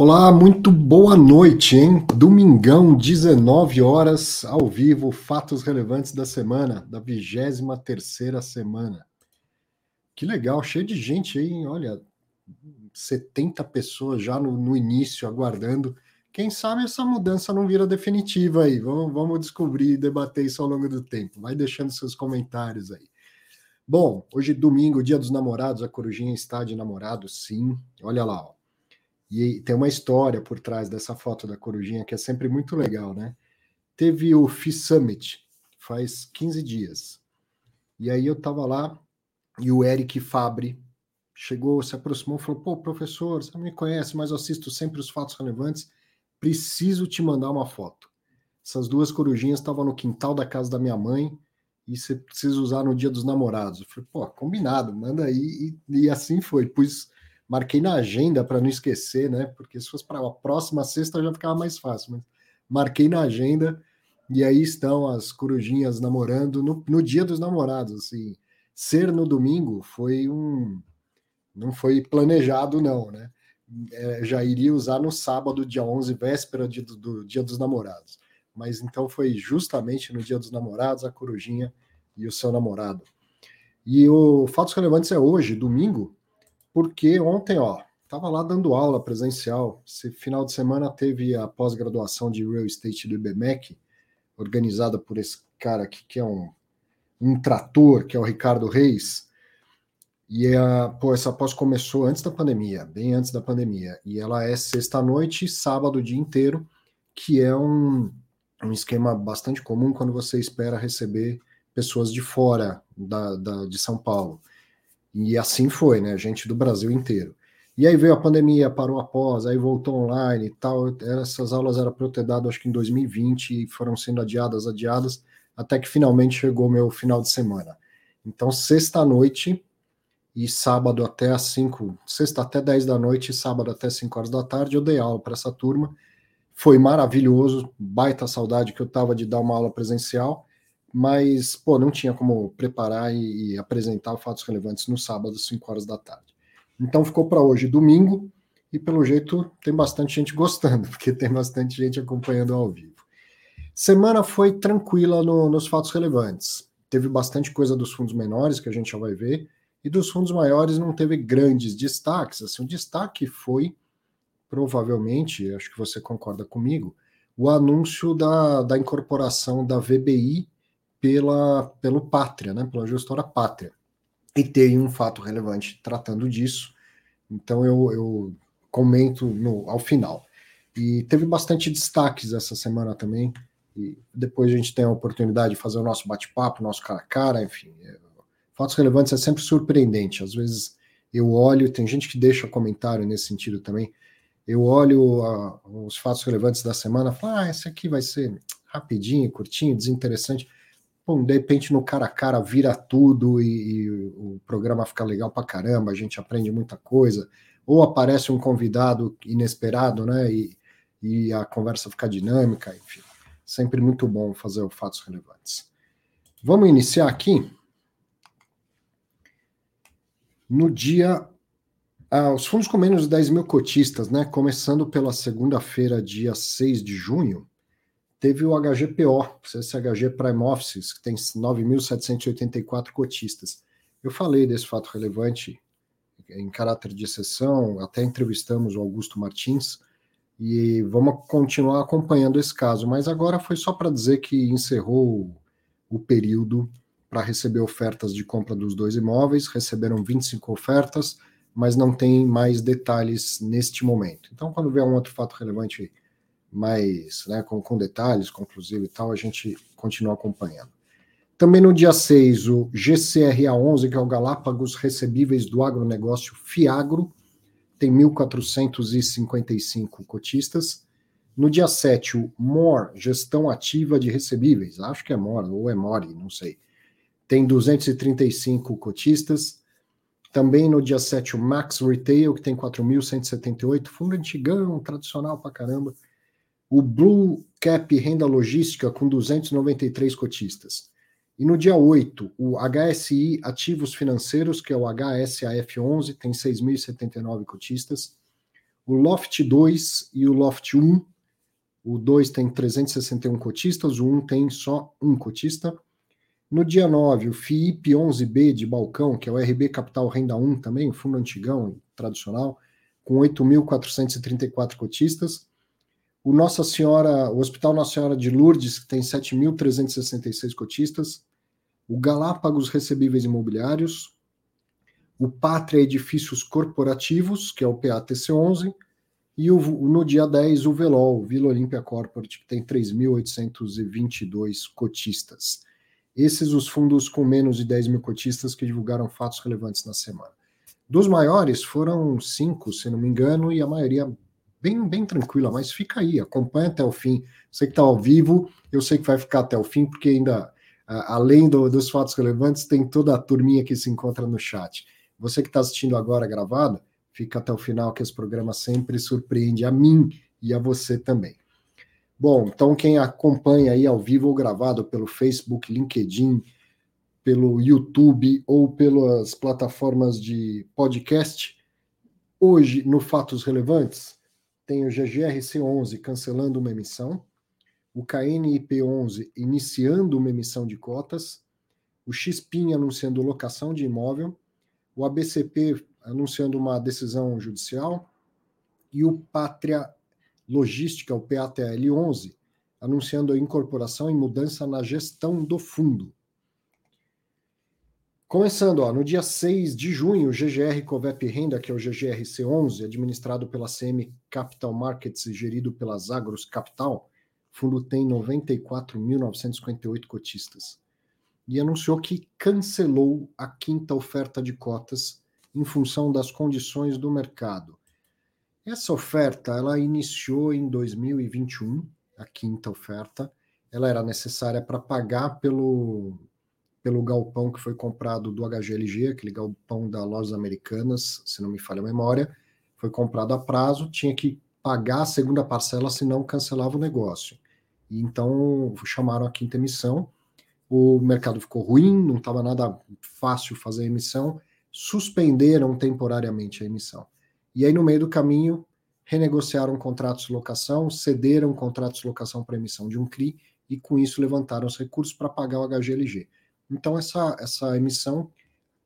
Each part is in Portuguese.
Olá, muito boa noite, hein? Domingão, 19 horas, ao vivo, fatos relevantes da semana, da 23 terceira semana. Que legal, cheio de gente aí, hein? olha, 70 pessoas já no, no, início, aguardando. Quem sabe essa mudança não vira definitiva aí, vamos, vamos descobrir e debater isso ao longo do tempo. Vai deixando seus comentários aí. Bom, hoje domingo, dia dos namorados, a Corujinha está de namorado, sim. Olha lá, ó. E tem uma história por trás dessa foto da corujinha que é sempre muito legal, né? Teve o FI Summit faz 15 dias. E aí eu tava lá e o Eric Fabre chegou, se aproximou falou: Pô, professor, você não me conhece, mas eu assisto sempre os fatos relevantes. Preciso te mandar uma foto. Essas duas corujinhas estavam no quintal da casa da minha mãe e você precisa usar no dia dos namorados. Eu falei, pô, combinado, manda aí. E, e assim foi. Pus marquei na agenda para não esquecer, né? Porque se fosse para a próxima sexta já ficava mais fácil, mas marquei na agenda e aí estão as corujinhas namorando no, no dia dos namorados, assim. Ser no domingo foi um não foi planejado não, né? É, já iria usar no sábado, dia 11, véspera de, do, do Dia dos Namorados. Mas então foi justamente no Dia dos Namorados a corujinha e o seu namorado. E o Fatos Relevantes é hoje, domingo, porque ontem, ó, estava lá dando aula presencial. Esse final de semana teve a pós-graduação de Real Estate do IBMEC, organizada por esse cara aqui, que é um, um trator, que é o Ricardo Reis. E a, pô, essa pós começou antes da pandemia, bem antes da pandemia. E ela é sexta-noite sábado o dia inteiro, que é um, um esquema bastante comum quando você espera receber pessoas de fora da, da de São Paulo. E assim foi, né? Gente do Brasil inteiro. E aí veio a pandemia, parou após, aí voltou online e tal. Essas aulas eram para eu ter dado, acho que em 2020, e foram sendo adiadas, adiadas, até que finalmente chegou meu final de semana. Então, sexta-noite e sábado até às 5, sexta até 10 da noite e sábado até 5 horas da tarde, eu dei aula para essa turma. Foi maravilhoso, baita saudade que eu tava de dar uma aula presencial mas pô, não tinha como preparar e, e apresentar fatos relevantes no sábado, às 5 horas da tarde. Então ficou para hoje, domingo, e pelo jeito tem bastante gente gostando, porque tem bastante gente acompanhando ao vivo. Semana foi tranquila no, nos fatos relevantes. Teve bastante coisa dos fundos menores, que a gente já vai ver, e dos fundos maiores não teve grandes destaques. Assim, o destaque foi, provavelmente, acho que você concorda comigo, o anúncio da, da incorporação da VBI pela, pelo Pátria, né, pela gestora Pátria. E tem um fato relevante tratando disso, então eu, eu comento no, ao final. E teve bastante destaques essa semana também, e depois a gente tem a oportunidade de fazer o nosso bate-papo, nosso cara a cara, enfim. É, fatos relevantes é sempre surpreendente, às vezes eu olho, tem gente que deixa comentário nesse sentido também, eu olho a, os fatos relevantes da semana falo, ah, esse aqui vai ser rapidinho, curtinho, desinteressante. De repente no cara a cara vira tudo e, e, o programa fica legal pra caramba, a gente aprende muita coisa, ou aparece um convidado inesperado, né? E, e a conversa fica dinâmica, enfim. Sempre muito bom fazer o fatos relevantes. Vamos iniciar aqui. No dia. Ah, os fundos com menos de 10 mil cotistas, né? Começando pela segunda-feira, dia 6 de junho teve o HGPO, CSHG Prime Offices, que tem 9.784 cotistas. Eu falei desse fato relevante em caráter de exceção, até entrevistamos o Augusto Martins, e vamos continuar acompanhando esse caso, mas agora foi só para dizer que encerrou o período para receber ofertas de compra dos dois imóveis, receberam 25 ofertas, mas não tem mais detalhes neste momento. Então, quando vier um outro fato relevante mais, né, com, com detalhes, conclusivo e tal, a gente continua acompanhando. Também no dia 6, o GCRA11, que é o Galápagos Recebíveis do Agronegócio Fiagro, tem 1.455 cotistas. No dia 7, o MOR, Gestão Ativa de Recebíveis, acho que é MOR, ou é MORI, não sei, tem 235 cotistas. Também no dia 7, o Max Retail, que tem 4.178, fundo antigão, tradicional pra caramba, o Blue Cap Renda Logística com 293 cotistas. E no dia 8, o HSI Ativos Financeiros, que é o HSAF11, tem 6.079 cotistas. o Loft 2 e o Loft 1. O 2 tem 361 cotistas, o 1 tem só um cotista. No dia 9, o FIIP 11B de Balcão, que é o RB Capital Renda 1 também, fundo antigão, tradicional, com 8.434 cotistas. O Nossa Senhora, o Hospital Nossa Senhora de Lourdes, que tem 7.366 cotistas. O Galápagos Recebíveis Imobiliários. O Pátria Edifícios Corporativos, que é o PATC11. E o, no dia 10, o VELOL, Vila Olímpia Corporate, que tem 3.822 cotistas. Esses os fundos com menos de 10 mil cotistas que divulgaram fatos relevantes na semana. Dos maiores foram cinco, se não me engano, e a maioria bem, bem tranquila, mas fica aí, acompanha até o fim. Você que está ao vivo, eu sei que vai ficar até o fim, porque ainda, além do, dos fatos relevantes, tem toda a turminha que se encontra no chat. Você que está assistindo agora gravado, fica até o final, que esse programa sempre surpreende a mim e a você também. Bom, então quem acompanha aí ao vivo ou gravado pelo Facebook, LinkedIn, pelo YouTube ou pelas plataformas de podcast, hoje no Fatos Relevantes tem o GGRC11 cancelando uma emissão, o KNIP11 iniciando uma emissão de cotas, o XPIN anunciando locação de imóvel, o ABCP anunciando uma decisão judicial e o Pátria Logística, o PATL 11, anunciando a incorporação e mudança na gestão do fundo. Começando, ó, no dia 6 de junho, o GGR Covep Renda, que é o GGRC11, administrado pela CM Capital Markets e gerido pela Zagros Capital, fundo tem 94.958 cotistas. E anunciou que cancelou a quinta oferta de cotas em função das condições do mercado. Essa oferta ela iniciou em 2021, a quinta oferta. Ela era necessária para pagar pelo, pelo galpão que foi comprado do HGLG, aquele galpão da Lojas Americanas, se não me falha a memória. Foi comprado a prazo, tinha que pagar a segunda parcela, senão cancelava o negócio. E então chamaram a quinta emissão. O mercado ficou ruim, não estava nada fácil fazer a emissão, suspenderam temporariamente a emissão. E aí, no meio do caminho, renegociaram contratos de locação, cederam contratos de locação para emissão de um CRI e, com isso, levantaram os recursos para pagar o HGLG. Então, essa, essa emissão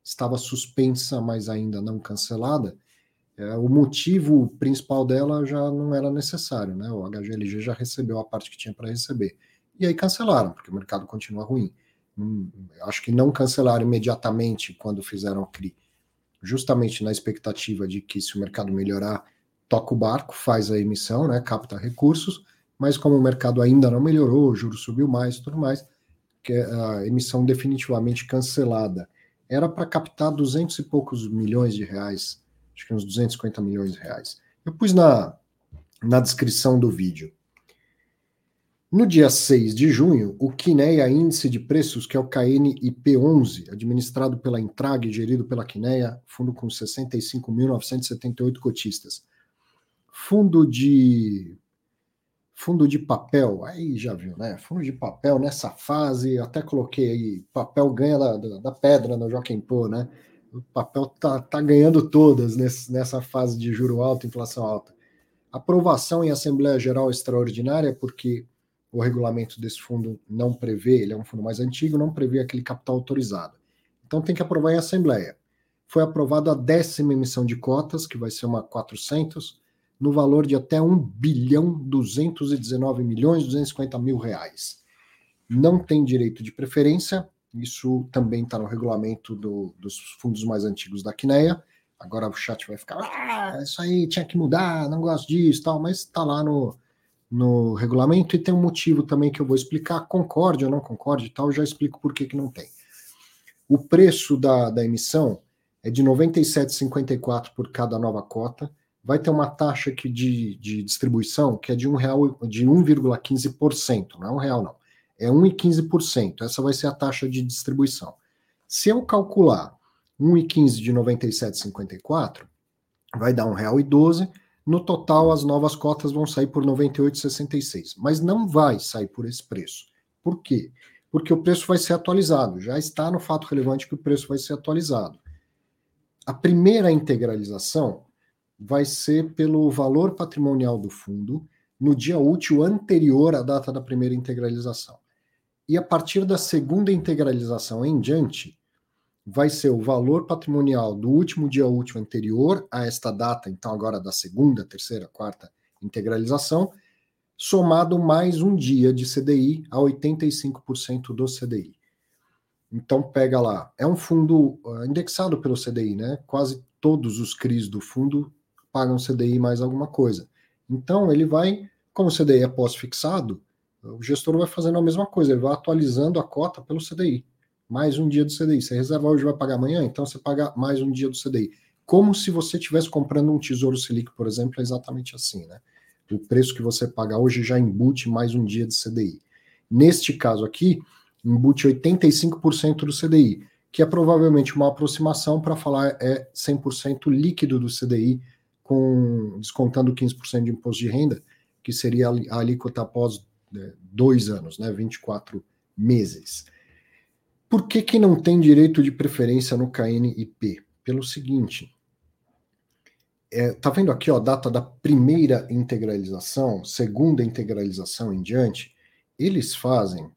estava suspensa, mas ainda não cancelada. É, o motivo principal dela já não era necessário, né? O HGLG já recebeu a parte que tinha para receber. E aí cancelaram, porque o mercado continua ruim. Hum, acho que não cancelaram imediatamente quando fizeram o CRI justamente na expectativa de que se o mercado melhorar, toca o barco, faz a emissão, né, capta recursos, mas como o mercado ainda não melhorou, o juro subiu mais tudo mais, que é a emissão definitivamente cancelada. Era para captar 200 e poucos milhões de reais, acho que uns 250 milhões de reais. Eu pus na, na descrição do vídeo. No dia 6 de junho, o Quineia Índice de Preços, que é o KNIP11, administrado pela Intrag e gerido pela Quineia, fundo com 65.978 cotistas. Fundo de fundo de papel, aí já viu, né? Fundo de papel nessa fase, até coloquei aí, papel ganha da, da, da pedra no Joaquim Pô, né? O papel tá, tá ganhando todas nesse, nessa fase de juro alto, inflação alta. Aprovação em Assembleia Geral Extraordinária, porque o regulamento desse fundo não prevê, ele é um fundo mais antigo, não prevê aquele capital autorizado. Então tem que aprovar em assembleia. Foi aprovada a décima emissão de cotas, que vai ser uma 400, no valor de até 1 bilhão 219 milhões 250 mil reais. Não tem direito de preferência, isso também está no regulamento do, dos fundos mais antigos da Quineia. Agora o chat vai ficar, ah, isso aí tinha que mudar, não gosto disso, tal, mas está lá no, no regulamento e tem um motivo também que eu vou explicar, concorde ou não concorde tal, já explico por que, que não tem. O preço da, da emissão é de R$ 97,54 por cada nova cota, vai ter uma taxa que de, de distribuição que é de, um real, de 1,15%, não é um real não, é 1,15%, essa vai ser a taxa de distribuição. Se eu calcular 1,15 de 97,54, vai dar R$ 1,12, no total, as novas cotas vão sair por R$ 98,66, mas não vai sair por esse preço. Por quê? Porque o preço vai ser atualizado. Já está no fato relevante que o preço vai ser atualizado. A primeira integralização vai ser pelo valor patrimonial do fundo no dia útil anterior à data da primeira integralização. E a partir da segunda integralização em diante, vai ser o valor patrimonial do último dia útil anterior a esta data, então agora da segunda, terceira, quarta integralização, somado mais um dia de CDI a 85% do CDI. Então pega lá, é um fundo ah, indexado pelo CDI, né? Quase todos os CRIs do fundo pagam CDI mais alguma coisa. Então ele vai, como o CDI é pós-fixado, o gestor vai fazendo a mesma coisa, ele vai atualizando a cota pelo CDI. Mais um dia do CDI. Você reserva hoje vai pagar amanhã, então você paga mais um dia do CDI. Como se você estivesse comprando um Tesouro Selic, por exemplo, é exatamente assim, né? O preço que você paga hoje já embute mais um dia de CDI. Neste caso aqui, embute 85% do CDI, que é provavelmente uma aproximação para falar é 100% líquido do CDI, com descontando 15% de imposto de renda, que seria a alíquota após né, dois anos, né, 24 meses. Por que, que não tem direito de preferência no KNIP? Pelo seguinte, é, tá vendo aqui ó, a data da primeira integralização, segunda integralização em diante, eles fazem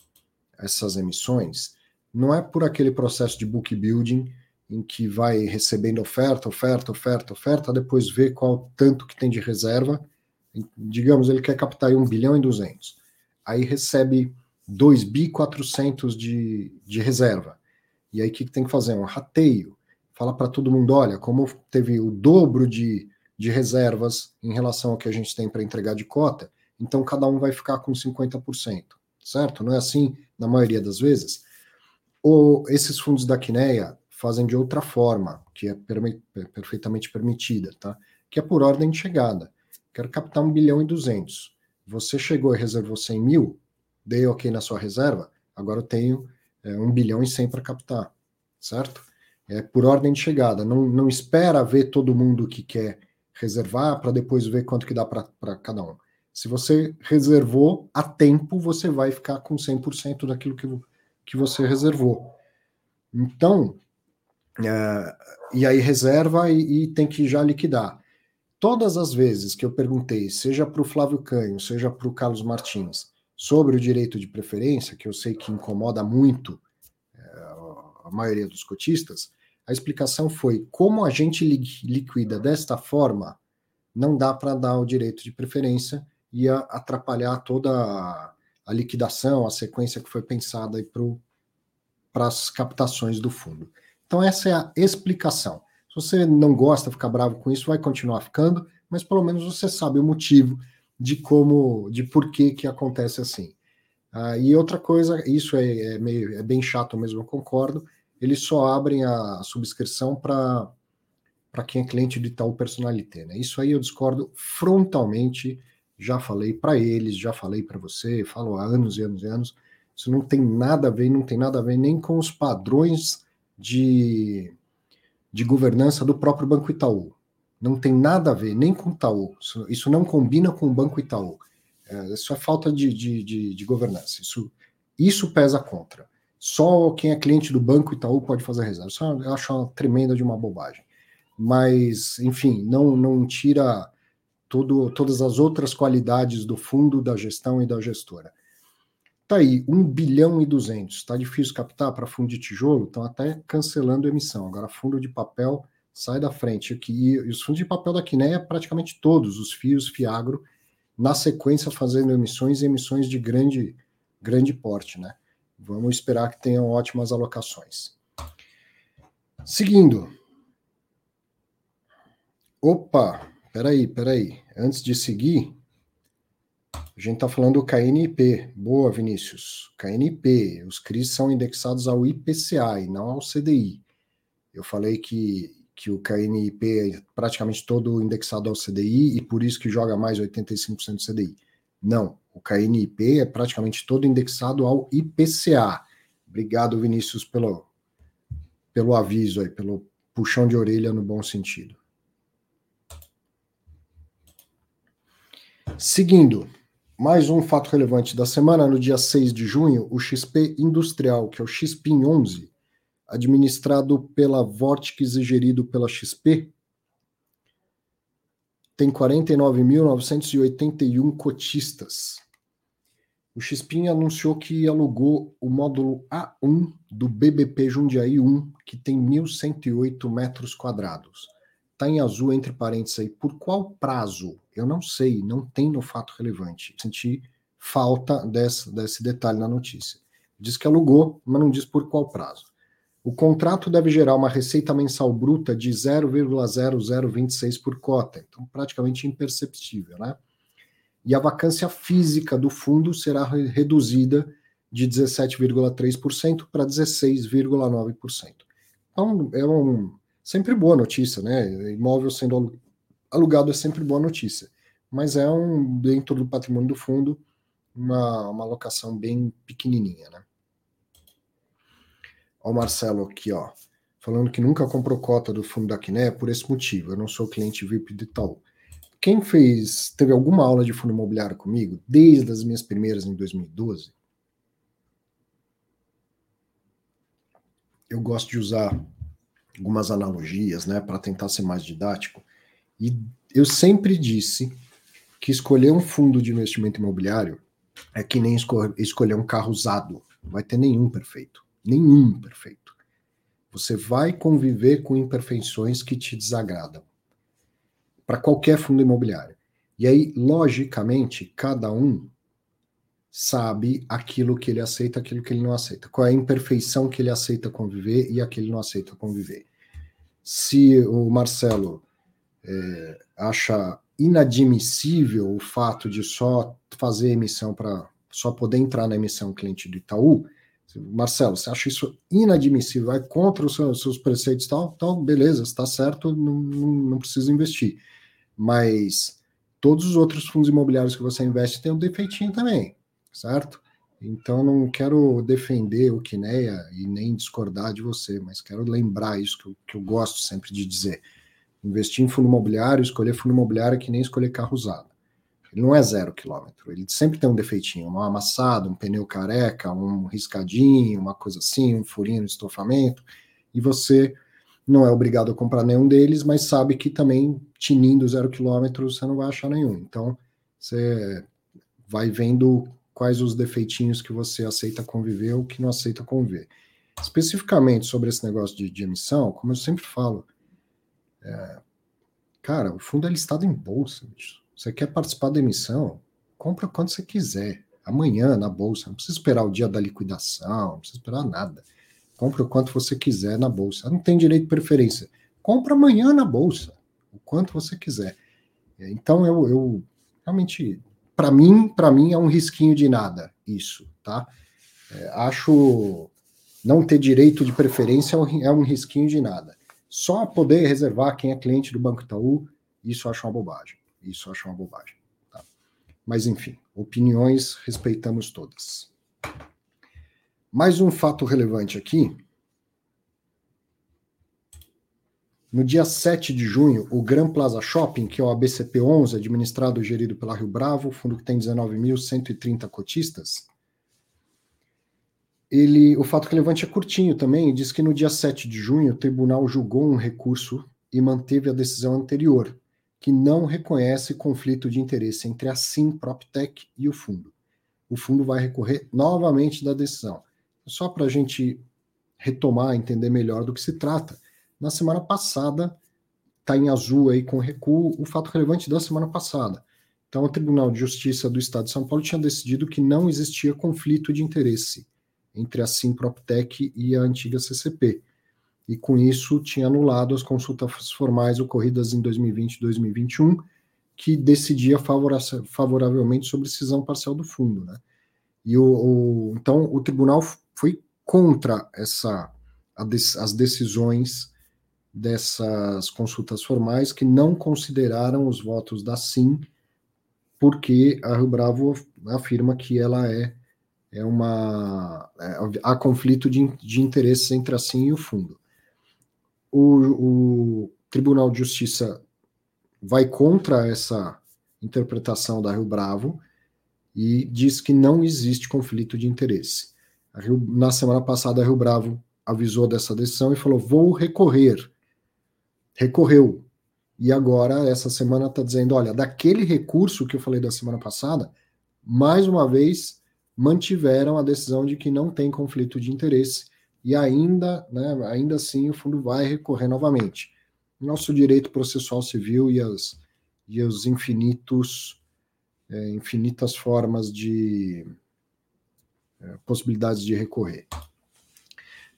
essas emissões, não é por aquele processo de book building em que vai recebendo oferta, oferta, oferta, oferta, depois vê qual tanto que tem de reserva. Digamos, ele quer captar aí 1 bilhão e 200. Aí recebe 2 bi 400 de, de reserva. E aí o que, que tem que fazer? Um rateio. Fala para todo mundo, olha, como teve o dobro de, de reservas em relação ao que a gente tem para entregar de cota, então cada um vai ficar com 50%, certo? Não é assim na maioria das vezes? Ou esses fundos da Quineia fazem de outra forma, que é perfeitamente permitida, tá? Que é por ordem de chegada. Quero captar 1 bilhão e 200. Você chegou e reservou 100 mil, dei ok na sua reserva, agora eu tenho é, 1 bilhão e 100 para captar, certo? É por ordem de chegada. Não, não espera ver todo mundo que quer reservar para depois ver quanto que dá para cada um. Se você reservou a tempo, você vai ficar com 100% daquilo que, que você reservou. Então, e aí reserva e, e, tem que já liquidar. Todas as vezes que eu perguntei, seja para o Flávio Canho, seja para o Carlos Martins, sobre o direito de preferência, que eu sei que incomoda muito é, a maioria dos cotistas, a explicação foi como a gente liquida desta forma, não dá para dar o direito de preferência, ia atrapalhar toda a liquidação, a sequência que foi pensada para as captações do fundo. Então, essa é a explicação. Se você não gosta, ficar bravo com isso, vai continuar ficando, mas pelo menos você sabe o motivo de como, de por que que acontece assim. Ah, e outra coisa, isso é, é, meio, é bem chato mesmo, eu concordo, eles só abrem a subscrição para para quem é cliente de tal personalité. Né? Isso aí eu discordo frontalmente. Já falei para eles, já falei para você, falo há anos e anos e anos. Isso não tem nada a ver, não tem nada a ver nem com os padrões de, de governança do próprio Banco Itaú. Não tem nada a ver, nem com o Itaú. Isso, isso não combina com o Banco Itaú. É, isso é falta de, de, de, de, governança. Isso, isso pesa contra. Só quem é cliente do Banco Itaú pode fazer reserva. Isso eu acho uma tremenda de uma bobagem. Mas, enfim, não, não tira tudo, todas as outras qualidades do fundo, da gestão e da gestora. Tá aí, 1 bilhão e 200. Tá difícil captar para fundo de tijolo? Estão até cancelando emissão. Agora, fundo de papel sai da frente. Aqui, e os fundos de papel da Quineia, praticamente todos, os FIOS, FIAGRO, na sequência fazendo emissões e emissões de grande, grande porte, né? Vamos esperar que tenham ótimas alocações. Seguindo. Opa, peraí, peraí. Antes de seguir, a gente está falando do KNIP. Boa, Vinícius. KNIP. Os CRIs são indexados ao IPCA e não ao CDI. Eu falei que, que o KNIP é praticamente todo indexado ao CDI e por isso que joga mais 85% do CDI. Não. O KNIP é praticamente todo indexado ao IPCA. Obrigado, Vinícius, pelo, pelo aviso aí, pelo puxão de orelha no bom sentido. Seguindo, mais um fato relevante da semana, no dia 6 de junho, o XP Industrial, que é o XPIN 11, administrado pela Vortex e gerido pela XP, tem 49.981 cotistas. O Xpin anunciou que alugou o módulo A1 do BBP Jundiaí 1, que tem 1.108 metros quadrados. Está em azul entre parênteses aí. Por qual prazo? Eu não sei, não tem no fato relevante. Senti falta desse, desse detalhe na notícia. Diz que alugou, mas não diz por qual prazo. O contrato deve gerar uma receita mensal bruta de 0,0026 por cota, então praticamente imperceptível, né? E a vacância física do fundo será reduzida de 17,3% para 16,9%. Então, é um, sempre boa notícia, né? Imóvel sendo alugado é sempre boa notícia. Mas é um, dentro do patrimônio do fundo, uma, uma alocação bem pequenininha, né? Ó, o Marcelo aqui, ó, falando que nunca comprou cota do fundo da Quiné por esse motivo. Eu não sou cliente VIP de Itaú. Quem fez, teve alguma aula de fundo imobiliário comigo, desde as minhas primeiras em 2012, eu gosto de usar algumas analogias, né, para tentar ser mais didático. E eu sempre disse que escolher um fundo de investimento imobiliário é que nem escolher um carro usado. Não vai ter nenhum perfeito nenhum perfeito. Você vai conviver com imperfeições que te desagradam. Para qualquer fundo imobiliário. E aí, logicamente, cada um sabe aquilo que ele aceita, aquilo que ele não aceita. Qual é a imperfeição que ele aceita conviver e a que ele não aceita conviver. Se o Marcelo é, acha inadmissível o fato de só fazer emissão para só poder entrar na emissão cliente do Itaú, Marcelo, você acha isso inadmissível, vai contra os seus, preceitos tal, então beleza, está certo, não, não, não, precisa investir. Mas todos os outros fundos imobiliários que você investe têm um defeitinho também, certo? Então não quero defender o Kineia e nem discordar de você, mas quero lembrar isso que eu, que eu gosto sempre de dizer. Investir em fundo imobiliário, escolher fundo imobiliário é que nem escolher carro usado. Ele não é zero quilômetro, ele sempre tem um defeitinho, um amassado, um pneu careca, um riscadinho, uma coisa assim, um furinho no estofamento, e você não é obrigado a comprar nenhum deles, mas sabe que também tinindo zero quilômetro você não vai achar nenhum. Então você vai vendo quais os defeitinhos que você aceita conviver ou que não aceita conviver. Especificamente sobre esse negócio de, de emissão, como eu sempre falo, é, cara, o fundo é listado em bolsa, bicho. Você quer participar da emissão? Compra quando você quiser. Amanhã na bolsa. Não precisa esperar o dia da liquidação, não precisa esperar nada. Compra o quanto você quiser na bolsa. Não tem direito de preferência. Compra amanhã na bolsa, o quanto você quiser. Então eu, eu realmente, para mim, para mim é um risquinho de nada isso, tá? É, acho não ter direito de preferência é um, é risquinho de nada. Só poder reservar quem é cliente do Banco Itaú, isso acho uma bobagem. Isso acho uma bobagem. Tá? Mas, enfim, opiniões respeitamos todas. Mais um fato relevante aqui. No dia 7 de junho, o Gran Plaza Shopping, que é o ABCP11, administrado e gerido pela Rio Bravo, fundo que tem 19.130 cotistas, ele, o fato relevante é curtinho também, diz que no dia 7 de junho o tribunal julgou um recurso e manteve a decisão anterior, que não reconhece conflito de interesse entre a Sim PropTech e o fundo. O fundo vai recorrer novamente da decisão. Só para a gente retomar, entender melhor do que se trata. Na semana passada, está em azul aí com recuo, o fato relevante da semana passada. Então, o Tribunal de Justiça do Estado de São Paulo tinha decidido que não existia conflito de interesse entre a Sim PropTech e a antiga CCP e com isso tinha anulado as consultas formais ocorridas em 2020 e 2021, que decidia favoravelmente sobre cisão parcial do fundo. Né? E o, o então o tribunal foi contra essa as decisões dessas consultas formais que não consideraram os votos da SIM, porque a Rio Bravo afirma que ela é, é uma. É, há conflito de, de interesses entre a SIM e o fundo o, o Tribunal de Justiça vai contra essa interpretação da Rio Bravo e diz que não existe conflito de interesse. Rio, na semana passada, a Rio Bravo avisou dessa decisão e falou: vou recorrer. Recorreu. E agora, essa semana, está dizendo: olha, daquele recurso que eu falei da semana passada, mais uma vez mantiveram a decisão de que não tem conflito de interesse e ainda, né, ainda assim o fundo vai recorrer novamente. Nosso direito processual civil e as e os infinitos é, infinitas formas de é, possibilidades de recorrer.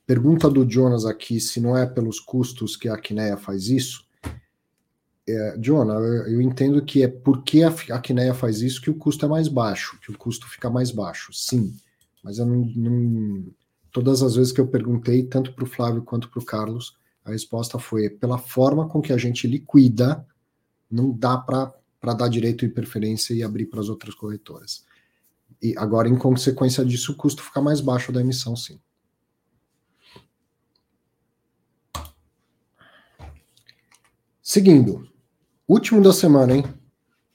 Pergunta do Jonas aqui se não é pelos custos que a Quineia faz isso. É, Jonah, eu, entendo que é porque a, a Quineia faz isso que o custo é mais baixo, que o custo fica mais baixo, sim. Mas eu não, não todas as vezes que eu perguntei, tanto para o Flávio quanto para o Carlos, a resposta foi pela forma com que a gente liquida, não dá para dar direito de preferência e abrir para as outras corretoras. E agora, em consequência disso, o custo fica mais baixo da emissão, sim. Seguindo, último da semana, hein?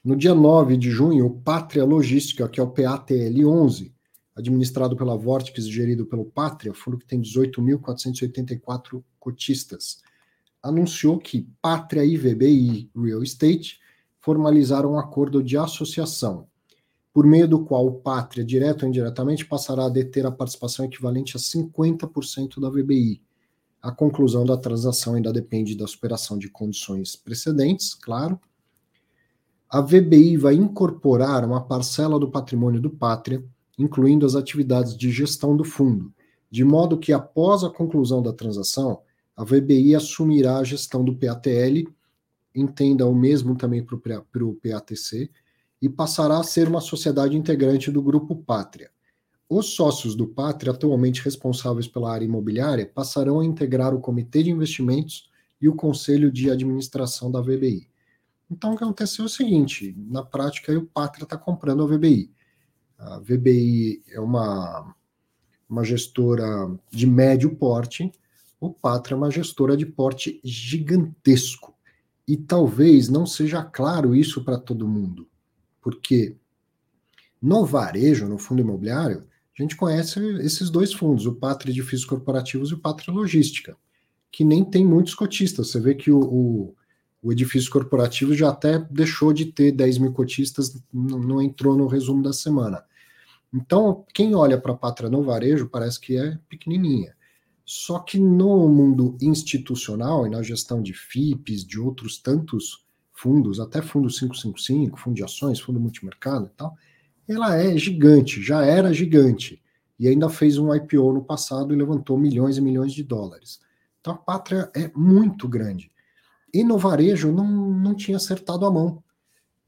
No dia 9 de junho, o Pátria Logística, que é o PATL 11, administrado pela Vortex e gerido pelo Pátria, fundo que tem 18.484 cotistas, anunciou que Pátria e VBI Real Estate formalizaram um acordo de associação, por meio do qual o Pátria, direto ou indiretamente, passará a deter a participação equivalente a 50% da VBI. A conclusão da transação ainda depende da superação de condições precedentes, claro. A VBI vai incorporar uma parcela do patrimônio do Pátria, incluindo as atividades de gestão do fundo, de modo que após a conclusão da transação, a VBI assumirá a gestão do PATL, entenda o mesmo também para o PATC, e passará a ser uma sociedade integrante do Grupo Pátria. Os sócios do Pátria, atualmente responsáveis pela área imobiliária, passarão a integrar o Comitê de Investimentos e o Conselho de Administração da VBI. Então, o que aconteceu é o seguinte: na prática, o Pátria está comprando a VBI. A VBI é uma, uma gestora de médio porte, o Pátria é uma gestora de porte gigantesco. E talvez não seja claro isso para todo mundo, porque no varejo, no fundo imobiliário, a gente conhece esses dois fundos, o Pátria Edifícios Corporativos e o Pátria Logística, que nem tem muitos cotistas. Você vê que o, o, o edifício corporativo já até deixou de ter 10 mil cotistas, não, não entrou no resumo da semana. Então, quem olha para a Pátria no varejo parece que é pequenininha. Só que no mundo institucional e na gestão de FIPs, de outros tantos fundos, até fundo 555, fundo de ações, fundo multimercado e tal, ela é gigante, já era gigante. E ainda fez um IPO no passado e levantou milhões e milhões de dólares. Então a pátria é muito grande. E no varejo não, não tinha acertado a mão.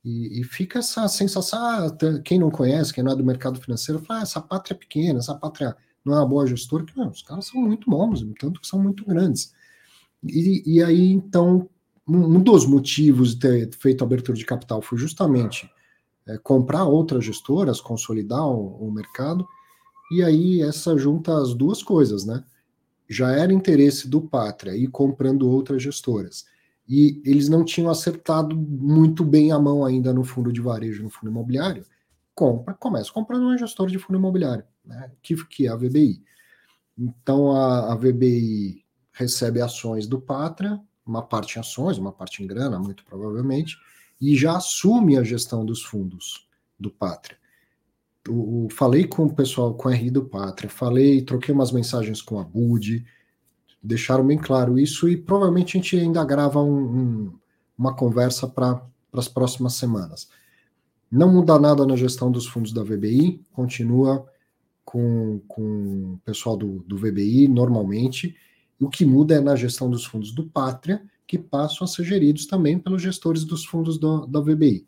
E, e fica essa sensação, ah, quem não conhece, quem não é do mercado financeiro, fala, ah, essa pátria é pequena, essa pátria não é uma boa gestora, que não, os caras são muito bons, tanto que são muito grandes. E, e aí, então, um, dos motivos de ter feito a abertura de capital foi justamente é, comprar outras gestoras, consolidar o, o mercado, e aí essa junta as duas coisas, né? Já era interesse do Pátria ir comprando outras gestoras. E eles não tinham acertado muito bem a mão ainda no fundo de varejo, no fundo imobiliário. Compra, começa comprando uma gestora de fundo imobiliário né, que, que é a VBI. Então a, a VBI recebe ações do Pátria, uma parte em ações, uma parte em grana, muito provavelmente, e já assume a gestão dos fundos do Pátria. O, falei com o pessoal, com a RI do Pátria, falei, troquei umas mensagens com a Bud, deixaram bem claro isso e provavelmente a gente ainda grava um, um, uma conversa para as próximas semanas. Não muda nada na gestão dos fundos da VBI, continua com, com o pessoal do, do VBI normalmente. O que muda é na gestão dos fundos do Pátria, que passam a ser geridos também pelos gestores dos fundos do, da VBI.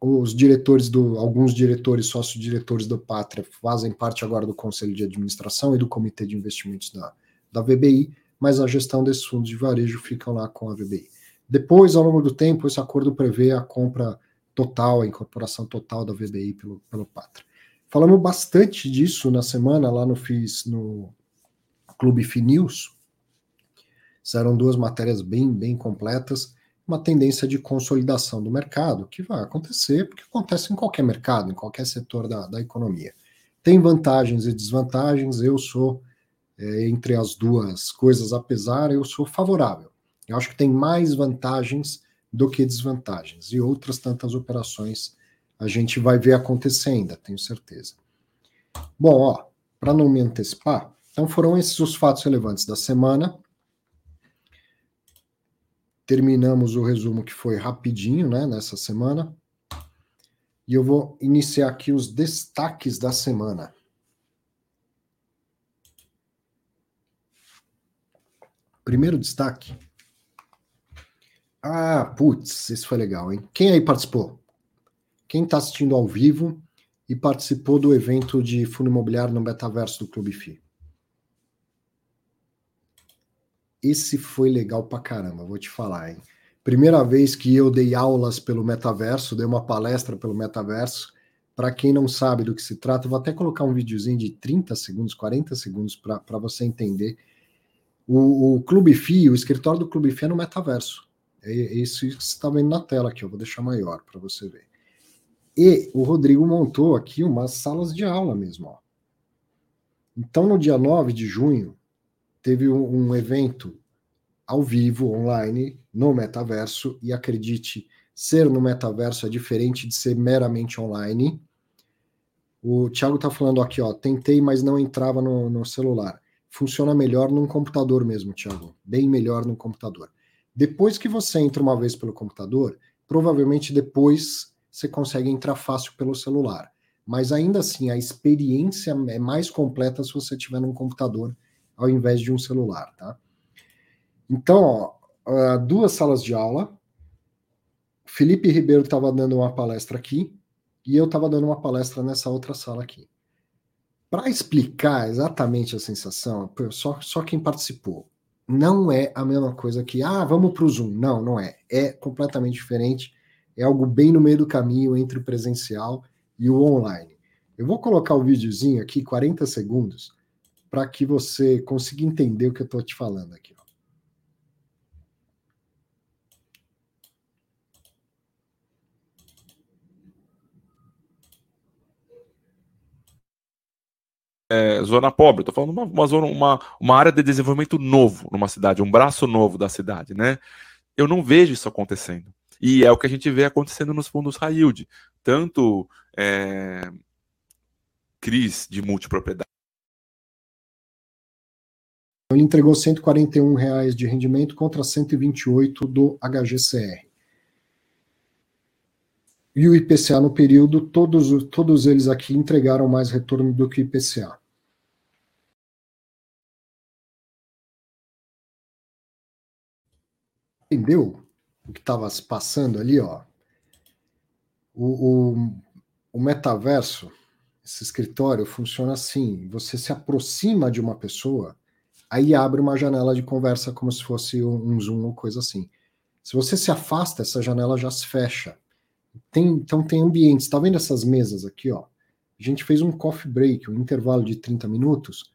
Os diretores do, alguns diretores, sócios diretores do Pátria fazem parte agora do Conselho de Administração e do Comitê de Investimentos da, da VBI, mas a gestão desses fundos de varejo fica lá com a VBI. Depois, ao longo do tempo, esse acordo prevê a compra total, a incorporação total da VBI pelo, pelo Pátria. Falamos bastante disso na semana lá no FIS, no Clube Finews. Eram duas matérias bem, bem completas. Uma tendência de consolidação do mercado, que vai acontecer, porque acontece em qualquer mercado, em qualquer setor da, da economia. Tem vantagens e desvantagens. Eu sou, é, entre as duas coisas, apesar, eu sou favorável. Eu acho que tem mais vantagens do que desvantagens. E outras tantas operações a gente vai ver acontecer ainda, tenho certeza. Bom, ó, para não me antecipar, então foram esses os fatos relevantes da semana. Terminamos o resumo que foi rapidinho, né, nessa semana. E eu vou iniciar aqui os destaques da semana. Primeiro destaque. Ah, putz, esse foi legal, hein? Quem aí participou? Quem está assistindo ao vivo e participou do evento de fundo imobiliário no metaverso do Clube FI? Esse foi legal pra caramba, vou te falar, hein? Primeira vez que eu dei aulas pelo metaverso, dei uma palestra pelo metaverso. Para quem não sabe do que se trata, vou até colocar um videozinho de 30 segundos, 40 segundos para você entender. O, o Clube FI, o escritório do Clube FI é no metaverso. É isso que você está vendo na tela aqui, eu vou deixar maior para você ver. E o Rodrigo montou aqui umas salas de aula mesmo. Ó. Então, no dia 9 de junho, teve um, evento ao vivo, online, no metaverso, e acredite, ser no metaverso é diferente de ser meramente online. O Thiago está falando aqui, ó, tentei, mas não entrava no, no celular. Funciona melhor num computador mesmo, Thiago. Bem melhor no computador. Depois que você entra uma vez pelo computador, provavelmente depois você consegue entrar fácil pelo celular. Mas ainda assim, a experiência é mais completa se você tiver num computador ao invés de um celular, tá? Então, ó, duas salas de aula. Felipe Ribeiro estava dando uma palestra aqui e eu estava dando uma palestra nessa outra sala aqui. Para explicar exatamente a sensação, só, só quem participou não é a mesma coisa que, ah, vamos para o Zoom. Não, não é. É completamente diferente. É algo bem no meio do caminho entre o presencial e o online. Eu vou colocar o videozinho aqui, 40 segundos, para que você consiga entender o que eu estou te falando aqui. Ó. é, zona pobre, estou falando uma, uma, zona, uma, uma área de desenvolvimento novo numa cidade, um braço novo da cidade, né? Eu não vejo isso acontecendo. E é o que a gente vê acontecendo nos fundos high yield, tanto é, CRIs de multipropriedade. Ele entregou 141 reais de rendimento contra 128 do HGCR. E o IPCA no período, todos, todos eles aqui entregaram mais retorno do que o IPCA. entendeu o que estava se passando ali, ó? O, o, o metaverso, esse escritório funciona assim: você se aproxima de uma pessoa, aí abre uma janela de conversa como se fosse um, Zoom ou coisa assim. Se você se afasta, essa janela já se fecha. Tem, então tem ambientes. Está vendo essas mesas aqui, ó? A gente fez um coffee break, um intervalo de 30 minutos.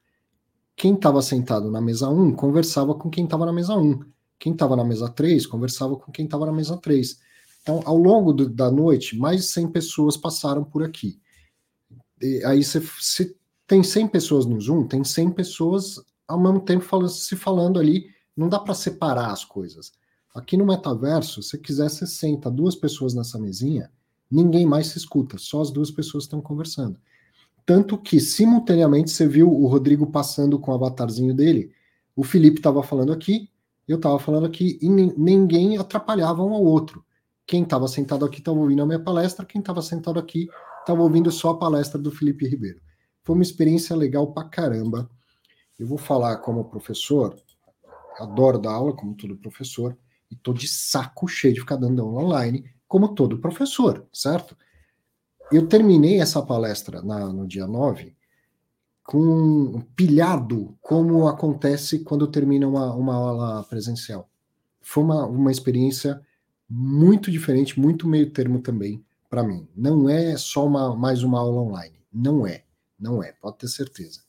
Quem estava sentado na mesa 1 conversava com quem estava na mesa 1 quem estava na mesa 3 conversava com quem estava na mesa 3. Então, ao longo do, da noite, mais de 100 pessoas passaram por aqui. E aí você, se tem 100 pessoas no Zoom, tem 100 pessoas ao mesmo tempo falando, se falando ali, não dá para separar as coisas. Aqui no metaverso, se quiser, você senta duas pessoas nessa mesinha, ninguém mais se escuta, só as duas pessoas estão conversando. Tanto que, simultaneamente, você viu o Rodrigo passando com o avatarzinho dele, o Felipe estava falando aqui, eu estava falando aqui e ninguém atrapalhava um ao outro. Quem estava sentado aqui estava ouvindo a minha palestra, quem estava sentado aqui estava ouvindo só a palestra do Felipe Ribeiro. Foi uma experiência legal pra caramba. Eu vou falar como professor, adoro dar aula, como todo professor, e tô de saco cheio de ficar dando aula online, como todo professor, certo? Eu terminei essa palestra na, no dia 9 com pilhado, como acontece quando termina uma, uma aula presencial. Foi uma, uma experiência muito diferente, muito meio termo também para mim. Não é só uma, mais uma aula online. Não é. Não é, pode ter certeza.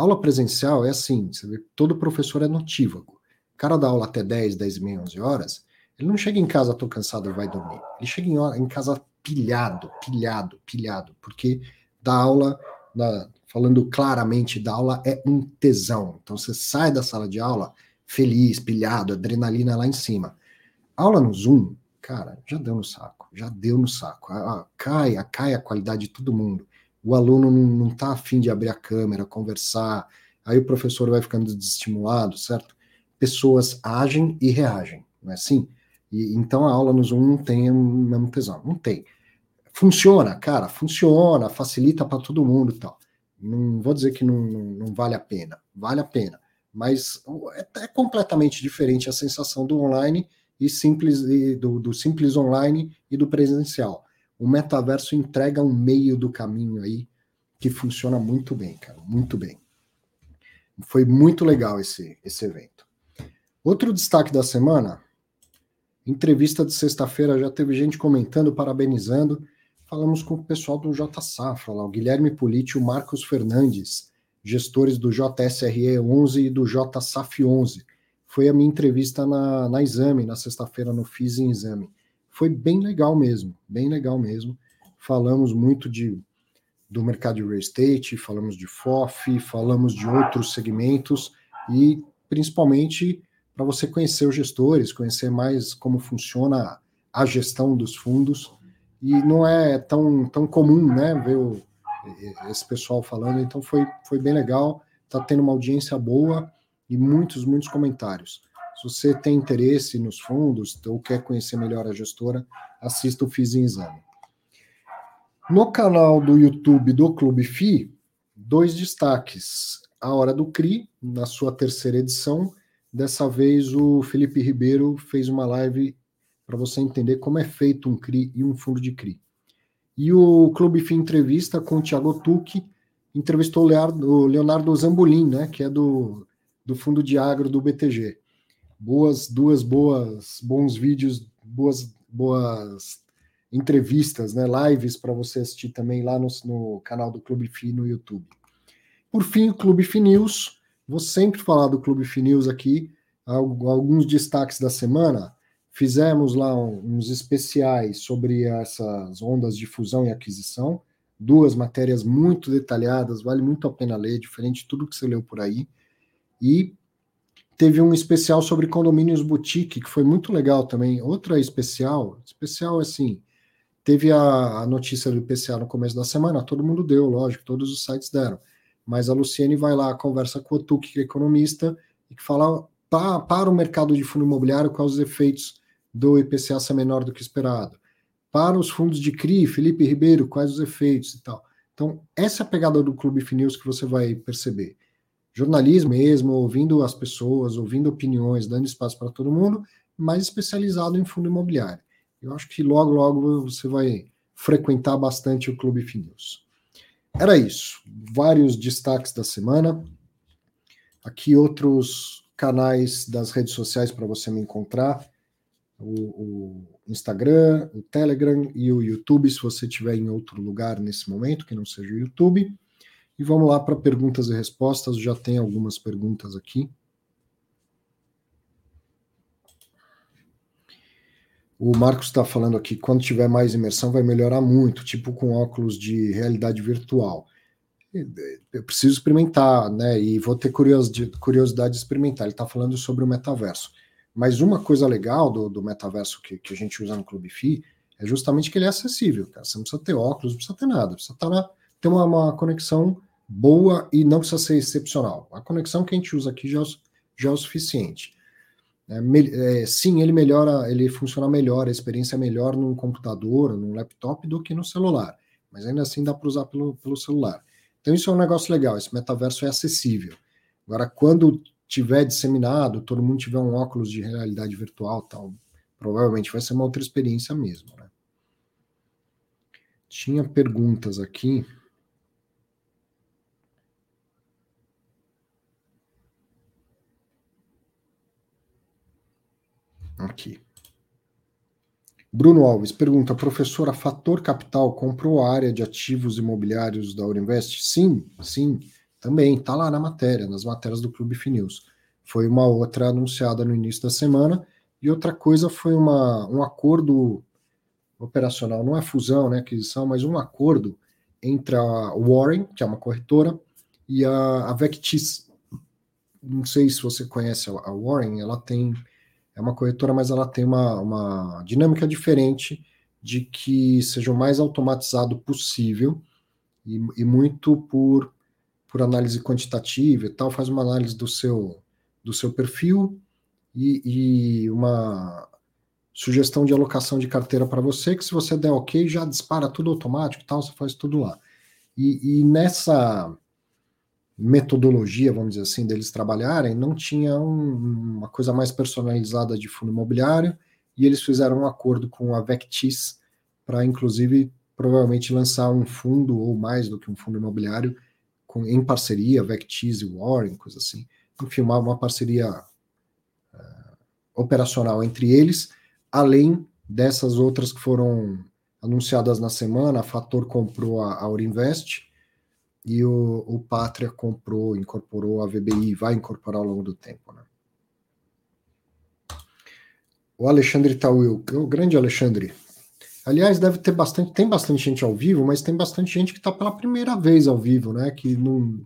Aula presencial é assim, você vê, todo professor é notívago. O cara dá aula até 10, 10 e meia, 11 horas, ele não chega em casa, tô cansado vai dormir. Ele chega em, em casa pilhado, pilhado, pilhado, porque dá aula na, falando claramente da aula, é um tesão. Então você sai da sala de aula feliz, pilhado, adrenalina lá em cima. Aula no Zoom, cara, já deu no saco, já deu no saco. A, a, cai, a, cai a qualidade de todo mundo. O aluno não, não tá afim de abrir a câmera, conversar, aí o professor vai ficando desestimulado, certo? Pessoas agem e reagem, não é assim? E, então a aula no Zoom não tem o mesmo tesão, não tem. Funciona, cara, funciona, facilita para todo mundo e tal. Não vou dizer que não, não, não, vale a pena, vale a pena, mas é, é, completamente diferente a sensação do online e simples e do, do simples online e do presencial. O metaverso entrega um meio do caminho aí que funciona muito bem, cara, muito bem. Foi muito legal esse, esse evento. Outro destaque da semana, entrevista de sexta-feira, já teve gente comentando, parabenizando falamos com o pessoal do J Safra, lá, o Guilherme Politi e o Marcos Fernandes, gestores do JSRE 11 e do JSAF 11. Foi a minha entrevista na, na Exame, na sexta-feira, no FIS em Exame. Foi bem legal mesmo, bem legal mesmo. Falamos muito de, do mercado de real estate, falamos de FOF, falamos de outros segmentos e principalmente para você conhecer os gestores, conhecer mais como funciona a gestão dos fundos e não é tão, tão comum, né, ver o, esse pessoal falando, então foi, foi bem legal, está tendo uma audiência boa e muitos, muitos comentários. Se você tem interesse nos fundos ou quer conhecer melhor a gestora, assista o FIS em Exame. No canal do YouTube do Clube FI, dois destaques. A Hora do CRI, na sua terceira edição. Dessa vez o Felipe Ribeiro fez uma live para você entender como é feito um CRI e um fundo de CRI. E o Clube Fim Entrevista com o Thiago Tucci entrevistou o Leonardo Zambolin, né, que é do, do fundo de agro do BTG. Boas, duas boas, bons vídeos, boas, boas entrevistas, né, lives para você assistir também lá no, no canal do Clube Fim no YouTube. Por fim, o Clube Fim News. Vou sempre falar do Clube Fim News aqui, alguns destaques da semana. Fizemos lá uns especiais sobre essas ondas de fusão e aquisição, duas matérias muito detalhadas, vale muito a pena ler, diferente de tudo que você leu por aí. E teve um especial sobre condomínios boutique, que foi muito legal também. Outra especial, especial assim, teve a, a notícia do IPCA no começo da semana, todo mundo deu, lógico, todos os sites deram. Mas a Luciene vai lá, conversa com o Tuque, que é economista, e que fala para, para o mercado de fundo imobiliário quais os efeitos do IPCA ser menor do que esperado. Para os fundos de CRI, Felipe Ribeiro, quais os efeitos e tal. Então, essa é a pegada do Clube Finews que você vai perceber. Jornalismo mesmo, ouvindo as pessoas, ouvindo opiniões, dando espaço para todo mundo, mais especializado em fundo imobiliário. Eu acho que logo, logo você vai frequentar bastante o Clube Finews. Era isso. Vários destaques da semana. Aqui outros canais das redes sociais para você me encontrar o, o, Instagram, o Telegram e o YouTube, se você estiver em outro lugar nesse momento, que não seja o YouTube. E vamos lá para perguntas e respostas. Já tem algumas perguntas aqui. O Marcos está falando aqui, quando tiver mais imersão vai melhorar muito, tipo com óculos de realidade virtual. Eu preciso experimentar, né? E vou ter curiosidade de experimentar. Ele está falando sobre o metaverso. Mas uma coisa legal do, do metaverso que, que a gente usa no Clube FI é justamente que ele é acessível, cara. Você não precisa ter óculos, não precisa ter nada, precisa estar tá na, ter uma, uma, conexão boa e não precisa ser excepcional. A conexão que a gente usa aqui já, é já é o suficiente. É, me, é, sim, ele melhora, ele funciona melhor, a experiência é melhor num computador, num laptop do que no celular. Mas ainda assim dá para usar pelo, pelo celular. Então isso é um negócio legal, esse metaverso é acessível. Agora, quando tiver disseminado, todo mundo tiver um óculos de realidade virtual, tal, provavelmente vai ser uma outra experiência mesmo, né? Tinha perguntas aqui. Aqui. Bruno Alves pergunta: professora, Fator Capital comprou a área de ativos imobiliários da Urinvest? Sim, sim. Também está lá na matéria, nas matérias do Clube Finews. Foi uma outra anunciada no início da semana, e outra coisa foi uma, um acordo operacional, não é fusão, né, aquisição, mas um acordo entre a Warren, que é uma corretora, e a, a Vectis. não sei se você conhece a Warren, ela tem é uma corretora, mas ela tem uma, uma dinâmica diferente de que seja o mais automatizado possível e, e muito por, por análise quantitativa e tal, faz uma análise do seu, do seu perfil e, e uma sugestão de alocação de carteira para você, que se você der ok, já dispara tudo automático e tal, você faz tudo lá. E, e, nessa metodologia, vamos dizer assim, deles trabalharem, não tinha um, uma coisa mais personalizada de fundo imobiliário, e eles fizeram um acordo com a Vectis para, inclusive, provavelmente lançar um fundo ou mais do que um fundo imobiliário com, em parceria, Vectis e Warren, coisa assim. Enfim, uma, uma parceria uh, operacional entre eles, além dessas outras que foram anunciadas na semana. A Fator comprou a, Aurinvest e o, o Pátria comprou, incorporou a VBI, vai incorporar ao longo do tempo. Né? O Alexandre Tawil, o grande Alexandre, Aliás, deve ter bastante, tem bastante gente ao vivo, mas tem bastante gente que está pela primeira vez ao vivo, né? Que não,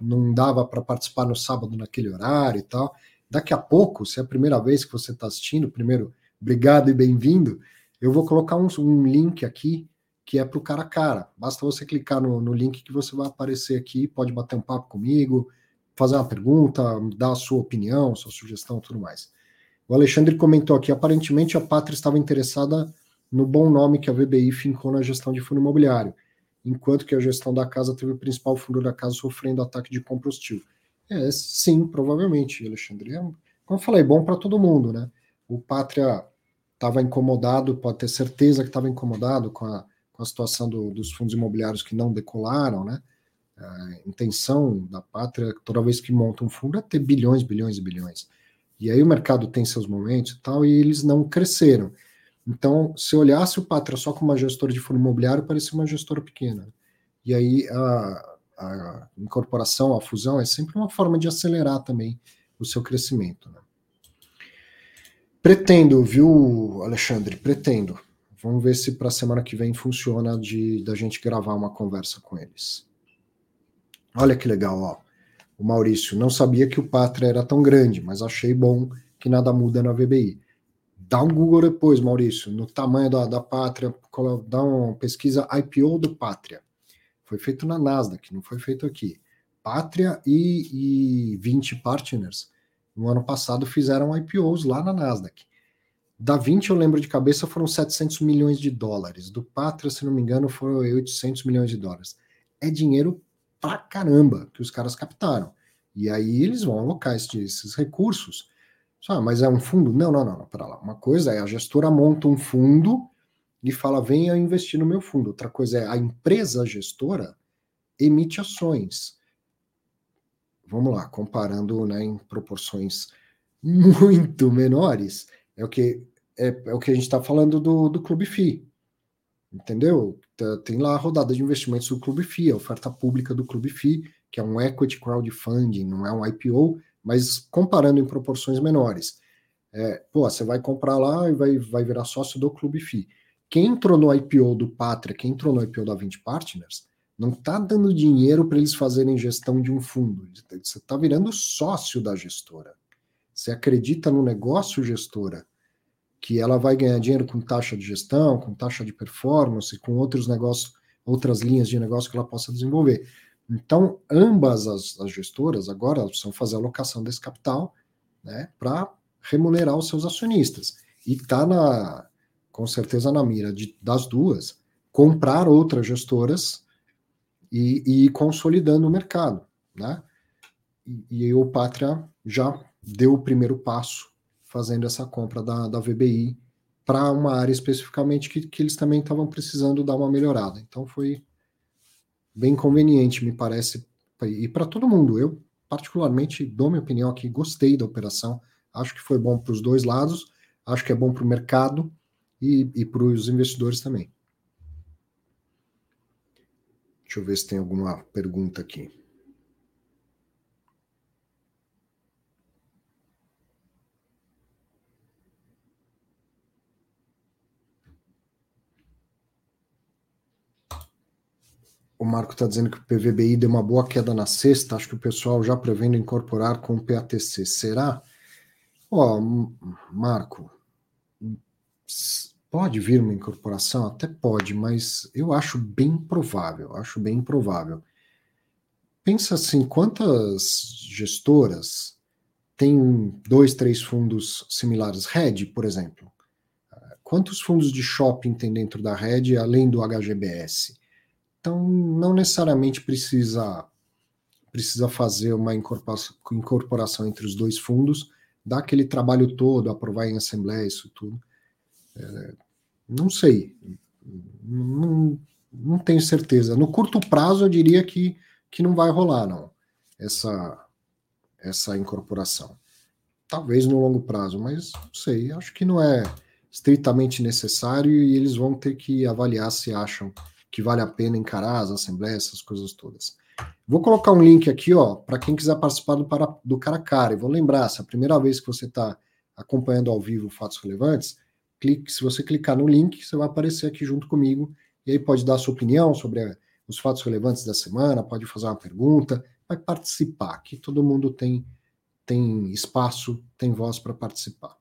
não dava para participar no sábado naquele horário e tal. Daqui a pouco, se é a primeira vez que você está assistindo, primeiro, obrigado e bem-vindo. Eu vou colocar um, um, link aqui que é para o cara a cara. Basta você clicar no, no link que você vai aparecer aqui, pode bater um papo comigo, fazer uma pergunta, dar a sua opinião, sua sugestão, tudo mais. O Alexandre comentou aqui, aparentemente a Pátria estava interessada no bom nome que a VBI fincou na gestão de fundo imobiliário, enquanto que a gestão da casa teve o principal fundo da casa sofrendo ataque de compra hostil. É, sim, provavelmente, Alexandre. É, como eu falei, bom para todo mundo, né? O Pátria estava incomodado, pode ter certeza que estava incomodado com a, com a situação do, dos fundos imobiliários que não decolaram, né? A intenção da Pátria, toda vez que monta um fundo, é ter bilhões, bilhões e bilhões. E aí o mercado tem seus momentos e tal, e eles não cresceram. Então, se olhasse o Pátria só como uma gestora de fundo imobiliário, parecia uma gestora pequena. E aí a, a incorporação, a fusão é sempre uma forma de acelerar também o seu crescimento. Né? Pretendo, viu, Alexandre? Pretendo. Vamos ver se para a semana que vem funciona de da gente gravar uma conversa com eles. Olha que legal, ó. O Maurício não sabia que o Pátria era tão grande, mas achei bom que nada muda na VBI. Dá um Google depois, Maurício, no tamanho da, da pátria, dá uma pesquisa IPO do Pátria. Foi feito na Nasdaq, não foi feito aqui. Pátria e, e 20 partners, no ano passado, fizeram IPOs lá na Nasdaq. Da 20, eu lembro de cabeça, foram 700 milhões de dólares. Do Pátria, se não me engano, foram 800 milhões de dólares. É dinheiro pra caramba que os caras captaram. E aí eles vão alocar esses recursos ah, mas é um fundo? Não, não, não, não, para lá. Uma coisa é a gestora monta um fundo e fala, venha investir no meu fundo. Outra coisa é a empresa gestora emite ações. Vamos lá, comparando né, em proporções muito menores, é o que é, é o que a gente está falando do, do Clube FI. Entendeu? Tem lá a rodada de investimentos do Clube FI, a oferta pública do Clube FI, que é um equity crowdfunding, não é um IPO, mas comparando em proporções menores. É, pô, você vai comprar lá e vai, vai virar sócio do Clube FI. Quem entrou no IPO do Pátria, quem entrou no IPO da 20 Partners, não está dando dinheiro para eles fazerem gestão de um fundo. Você está virando sócio da gestora. Você acredita no negócio gestora, que ela vai ganhar dinheiro com taxa de gestão, com taxa de performance, com outros negócios, outras linhas de negócio que ela possa desenvolver. Então, ambas as, as gestoras agora precisam fazer a alocação desse capital né, para remunerar os seus acionistas. E está, na, com certeza, na mira de, das duas, comprar outras gestoras e, e ir consolidando o mercado. Né? E, e o Pátria já deu o primeiro passo fazendo essa compra da, da VBI para uma área especificamente que, que eles também estavam precisando dar uma melhorada. Então foi bem conveniente, me parece, e para todo mundo. Eu, particularmente, dou minha opinião aqui, gostei da operação, acho que foi bom para os dois lados, acho que é bom para o mercado e, e para os investidores também. Deixa eu ver se tem alguma pergunta aqui. O Marco está dizendo que o PVBI deu uma boa queda na sexta. Acho que o pessoal já prevendo incorporar com o PATC. Será? Ó, Marco, pode vir uma incorporação? Até pode, mas eu acho bem provável. Acho bem provável. Pensa assim, quantas gestoras têm dois, três fundos similares? Red, por exemplo. Quantos fundos de shopping tem dentro da Red, além do HGBS? Então, não necessariamente precisa precisa fazer uma incorporação, incorporação entre os dois fundos, dar aquele trabalho todo, aprovar em assembleia, isso tudo. É, não sei, não, não tenho certeza. No curto prazo, eu diria que, que não vai rolar, não, essa, essa incorporação. Talvez no longo prazo, mas não sei, acho que não é estritamente necessário e eles vão ter que avaliar se acham que vale a pena encarar as assembleias, essas coisas todas. Vou colocar um link aqui, ó, para quem quiser participar do, para, do cara a cara. E vou lembrar, se é a primeira vez que você está acompanhando ao vivo fatos relevantes, clique, se você clicar no link, você vai aparecer aqui junto comigo, e aí pode dar a sua opinião sobre a, os fatos relevantes da semana, pode fazer uma pergunta, vai participar. Aqui todo mundo tem, tem espaço, tem voz para participar.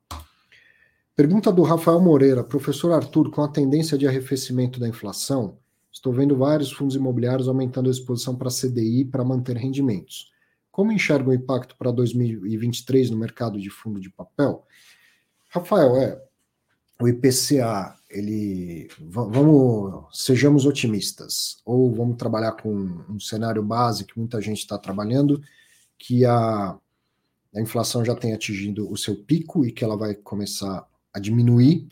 Pergunta do Rafael Moreira, professor Arthur, com a tendência de arrefecimento da inflação, Estou vendo vários fundos imobiliários aumentando a exposição para CDI para manter rendimentos. Como enxerga o impacto para 2023 no mercado de fundo de papel? Rafael, é, o IPCA, ele vamos sejamos otimistas ou vamos trabalhar com um cenário base que muita gente está trabalhando, que a, a inflação já tem atingido o seu pico e que ela vai começar a diminuir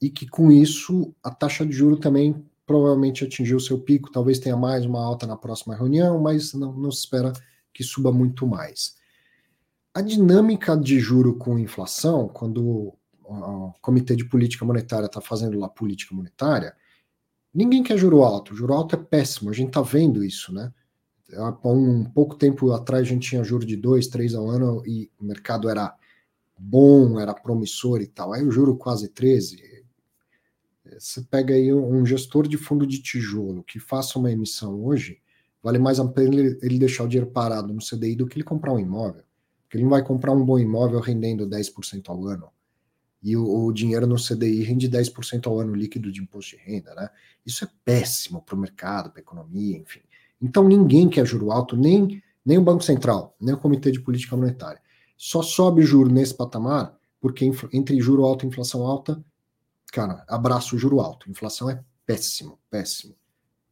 e que com isso a taxa de juro também provavelmente atingiu seu pico, talvez tenha mais uma alta na próxima reunião, mas não, não se espera que suba muito mais. A dinâmica de juro com inflação, quando o Comitê de Política Monetária está fazendo lá política monetária, ninguém quer juro alto. Juro alto é péssimo, a gente está vendo isso, né? Há um pouco tempo atrás a gente tinha juro de 2, 3 ao ano e o mercado era bom, era promissor e tal. Aí o juro quase 13, você pega aí um gestor de fundo de tijolo que faça uma emissão hoje, vale mais a pena ele, deixar o dinheiro parado no CDI do que ele comprar um imóvel. Porque ele não vai comprar um bom imóvel rendendo 10% ao ano. E o, o dinheiro no CDI rende 10% ao ano líquido de imposto de renda, né? Isso é péssimo para o mercado, para a economia, enfim. Então ninguém quer juro alto, nem, nem o Banco Central, nem o Comitê de Política Monetária. Só sobe juro nesse patamar porque entre juro alto e inflação alta cara, abraço o juro alto. Inflação é péssimo, péssimo.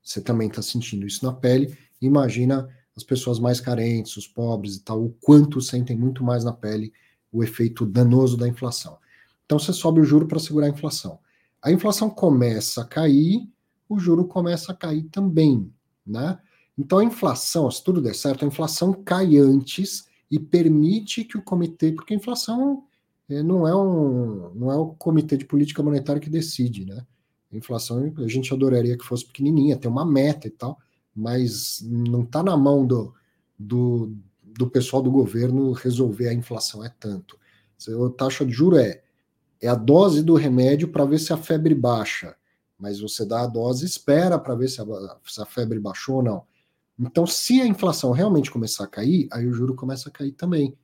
Você também está sentindo isso na pele. Imagina as pessoas mais carentes, os pobres e tal, o quanto sentem muito mais na pele o efeito danoso da inflação. Então você sobe o juro para segurar a inflação. A inflação começa a cair, o juro começa a cair também, né? Então a inflação, se tudo der certo, a inflação cai antes e permite que o comitê, porque a inflação não é um não é o comitê de política monetária que decide, né? A inflação a gente adoraria que fosse pequenininha, ter uma meta e tal, mas não está na mão do, do, do pessoal do governo resolver a inflação é tanto. A taxa de juro é é a dose do remédio para ver se a febre baixa, mas você dá a dose espera para ver se a, se a febre baixou ou não. Então, se a inflação realmente começar a cair, aí o juro começa a cair também.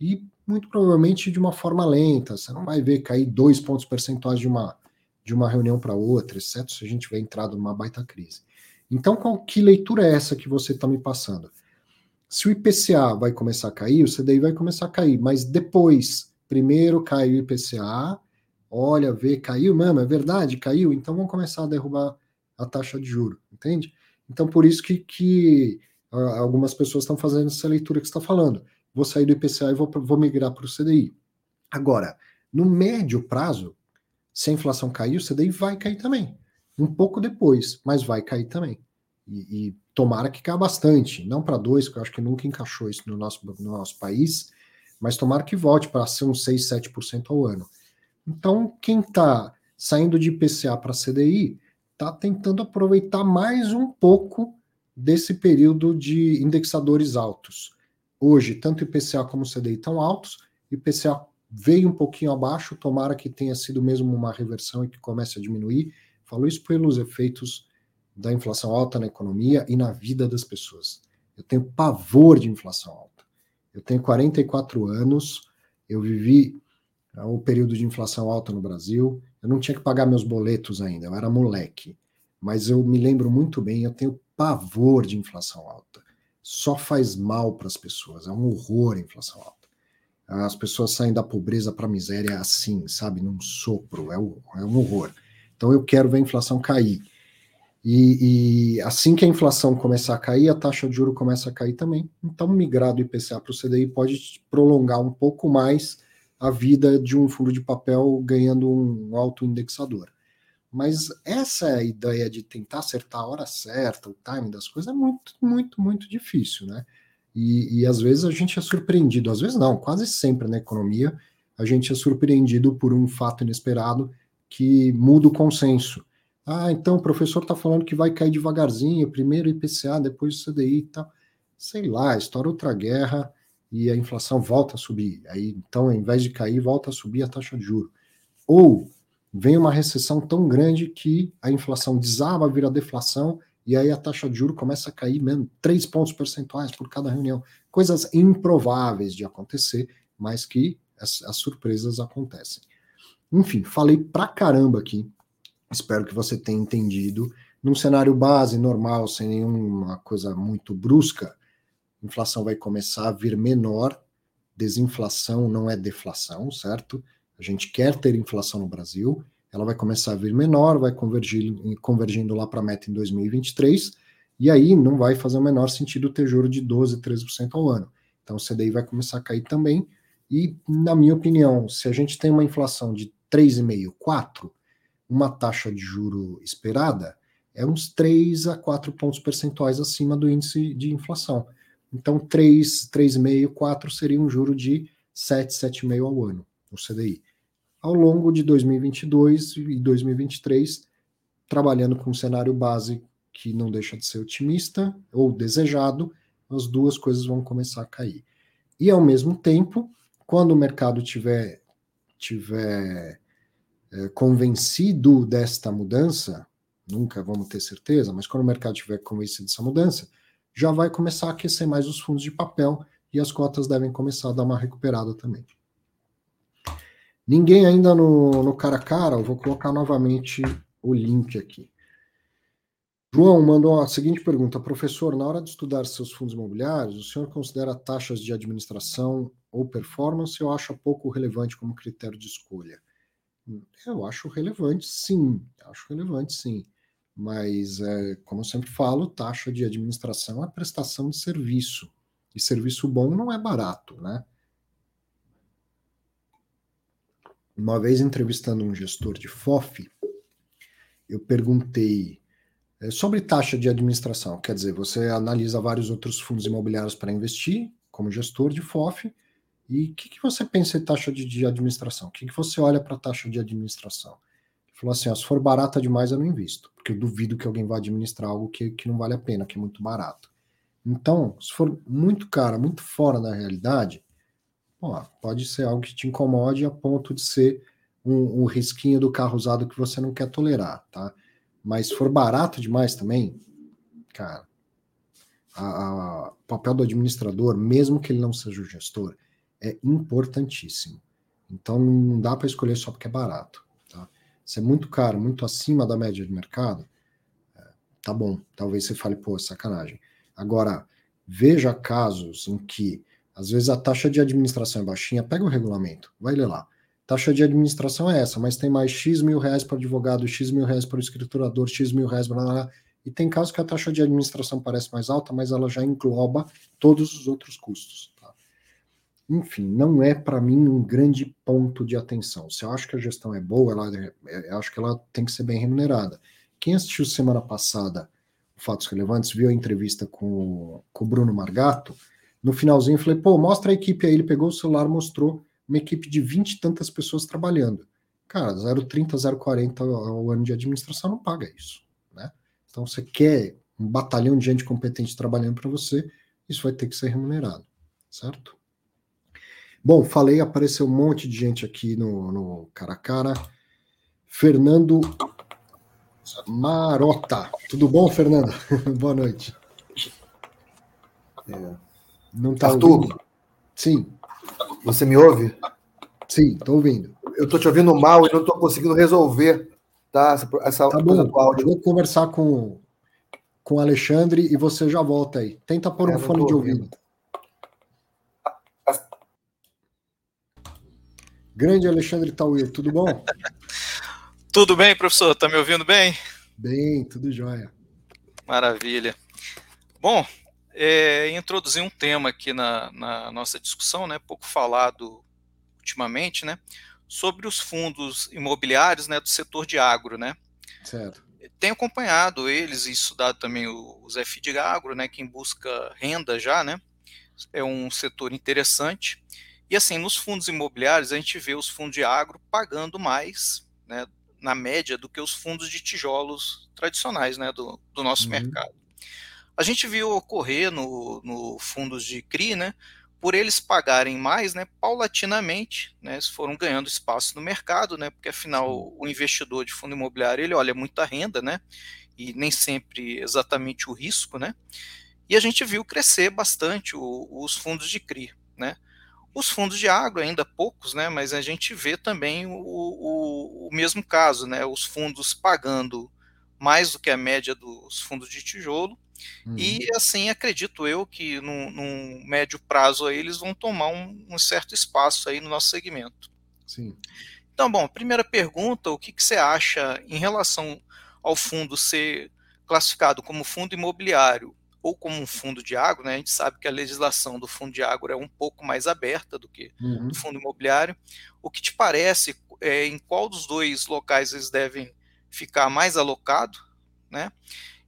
E muito provavelmente de uma forma lenta. Você não vai ver cair dois pontos percentuais de uma, de uma reunião para outra, exceto se a gente tiver entrado numa baita crise. Então, qual, que leitura é essa que você está me passando? Se o IPCA vai começar a cair, o CDI vai começar a cair, mas depois, primeiro cai o IPCA, olha, vê, caiu mesmo, é verdade, caiu, então vamos começar a derrubar a taxa de juro, entende? Então, por isso que, que algumas pessoas estão fazendo essa leitura que está falando vou sair do IPCA e vou, vou migrar para o CDI. Agora, no médio prazo, se a inflação cair, o CDI vai cair também. Um pouco depois, mas vai cair também. E, e tomara que caia bastante, não para dois, que eu acho que nunca encaixou isso no nosso, no nosso país, mas tomara que volte para ser uns 6, 7% ao ano. Então, quem está saindo de IPCA para CDI está tentando aproveitar mais um pouco desse período de indexadores altos hoje tanto IPCA como CDI estão altos, IPCA veio um pouquinho abaixo, tomara que tenha sido mesmo uma reversão e que comece a diminuir. Falou isso pelos efeitos da inflação alta na economia e na vida das pessoas. Eu tenho pavor de inflação alta. Eu tenho 44 anos, eu vivi o período de inflação alta no Brasil, eu não tinha que pagar meus boletos ainda, eu era moleque. Mas eu me lembro muito bem, eu tenho pavor de inflação alta. Só faz mal para as pessoas, é um horror a inflação alta. As pessoas saem da pobreza para a miséria assim, sabe, num sopro, é um, é um horror. Então eu quero ver a inflação cair. E, e, assim que a inflação começar a cair, a taxa de juro começa a cair também. Então, migrar do IPCA para o CDI pode prolongar um pouco mais a vida de um fundo de papel ganhando um alto indexador. Mas essa ideia de tentar acertar a hora certa, o timing das coisas, é muito, muito, muito difícil, né? E, e às vezes a gente é surpreendido, às vezes não, quase sempre na economia, a gente é surpreendido por um fato inesperado que muda o consenso. Ah, então o professor está falando que vai cair devagarzinho, primeiro IPCA, depois o CDI e tal. Sei lá, estoura outra guerra e a inflação volta a subir. Aí, então, ao invés de cair, volta a subir a taxa de juro. Ou vem uma recessão tão grande que a inflação desaba, vira deflação, e aí a taxa de juro começa a cair mesmo, três pontos percentuais por cada reunião. Coisas improváveis de acontecer, mas que as, as surpresas acontecem. Enfim, falei pra caramba aqui. Espero que você tenha entendido. Num cenário base, normal, sem nenhuma coisa muito brusca, inflação vai começar a vir menor. Desinflação não é deflação, certo? A gente quer ter inflação no Brasil. Ela vai começar a vir menor, vai convergir, convergindo lá para a meta em 2023. E aí não vai fazer o menor sentido ter juro de 12, 13% ao ano. Então o CDI vai começar a cair também. E, na minha opinião, se a gente tem uma inflação de 3,5, 4, uma taxa de juro esperada é uns 3 a 4 pontos percentuais acima do índice de inflação. Então, 3, 3,5, 4 seria um juro de 7, 7,5 ao ano, no CDI. Ao longo de 2022 e 2023, trabalhando com um cenário base que não deixa de ser otimista ou desejado, as duas coisas vão começar a cair. E ao mesmo tempo, quando o mercado tiver tiver é, convencido desta mudança, nunca vamos ter certeza, mas quando o mercado estiver convencido dessa mudança, já vai começar a aquecer mais os fundos de papel e as cotas devem começar a dar uma recuperada também. Ninguém ainda no, no cara a cara, eu vou colocar novamente o link aqui. João mandou a seguinte pergunta: Professor, na hora de estudar seus fundos imobiliários, o senhor considera taxas de administração ou performance ou acha pouco relevante como critério de escolha? Eu acho relevante, sim. Acho relevante, sim. Mas, é, como eu sempre falo, taxa de administração é prestação de serviço. E serviço bom não é barato, né? Uma vez entrevistando um gestor de FOF, eu perguntei é, sobre taxa de administração. Quer dizer, você analisa vários outros fundos imobiliários para investir, como gestor de FOF, e o que, que, você pensa em taxa de, de administração? O que, que você olha para taxa de administração? Ele falou assim: se for barata demais, eu não invisto, porque eu duvido que alguém vá administrar algo que, que não vale a pena, que é muito barato. Então, se for muito cara, muito fora da realidade, ó, pode ser algo que te incomode a ponto de ser um, um risquinho do carro usado que você não quer tolerar, tá? Mas se for barato demais também, cara, o papel do administrador, mesmo que ele não seja o gestor, é importantíssimo. Então não dá para escolher só porque é barato. Tá? Se é muito caro, muito acima da média de mercado, é, tá bom. Talvez você fale, pô, sacanagem. Agora, veja casos em que, às vezes, a taxa de administração é baixinha, pega o regulamento, vai ler lá. Taxa de administração é essa, mas tem mais X mil reais para advogado, X mil reais para o escriturador, X mil reais para lá. E tem casos que a taxa de administração parece mais alta, mas ela já engloba todos os outros custos. Enfim, não é para mim um grande ponto de atenção. Se eu acho que a gestão é boa, ela, é, eu acho que ela tem que ser bem remunerada. Quem assistiu semana passada Fatos Relevantes, viu a entrevista com, com o Bruno Margato, no finalzinho falei, pô, mostra a equipe aí. Ele pegou o celular, mostrou uma equipe de 20 e tantas pessoas trabalhando. Cara, 0,30, 0,40 ao ano de administração não paga isso, né? Então, você quer um batalhão de gente competente trabalhando para você, isso vai ter que ser remunerado, certo? Bom, falei, apareceu um monte de gente aqui no, no cara a cara. Fernando Marota. Tudo bom, Fernando? Boa noite. É. Não tá Arthur, ouvindo? Sim. Você me ouve? Sim, estou ouvindo. Eu estou te ouvindo mal e não estou conseguindo resolver tá, essa, essa tá bom. do áudio. Eu vou conversar com, com o Alexandre e você já volta aí. Tenta pôr é, um fone de ouvido. Grande Alexandre Tauir, tudo bom? tudo bem, professor? Está me ouvindo bem? Bem, tudo jóia. Maravilha. Bom, é, introduzir um tema aqui na, na, nossa discussão, né, pouco falado ultimamente, né, sobre os fundos imobiliários, né, do setor de agro, né. Certo. Tenho acompanhado eles e estudado também os FI de agro, né, quem busca renda já, né, é um setor interessante. E assim, nos fundos imobiliários, a gente vê os fundos de agro pagando mais, né, na média, do que os fundos de tijolos tradicionais, né, do, do nosso uhum. mercado. A gente viu ocorrer no, no fundos de CRI, né, por eles pagarem mais, né, paulatinamente, né, eles foram ganhando espaço no mercado, né, porque afinal o investidor de fundo imobiliário ele olha muita renda, né, e nem sempre exatamente o risco, né, e a gente viu crescer bastante o, os fundos de CRI, né. Os fundos de agro ainda poucos, né, mas a gente vê também o, o, o mesmo caso, né, os fundos pagando mais do que a média dos fundos de tijolo, uhum. e assim acredito eu que num, num, médio prazo aí eles vão tomar um, um, certo espaço aí no nosso segmento. Sim. Então, bom, primeira pergunta, o que, que você acha em relação ao fundo ser classificado como fundo imobiliário ou como um fundo de agro, né? A gente sabe que a legislação do fundo de agro é um pouco mais aberta do que uhum. do fundo imobiliário. O que te parece é, em qual dos dois locais eles devem ficar mais alocado, né?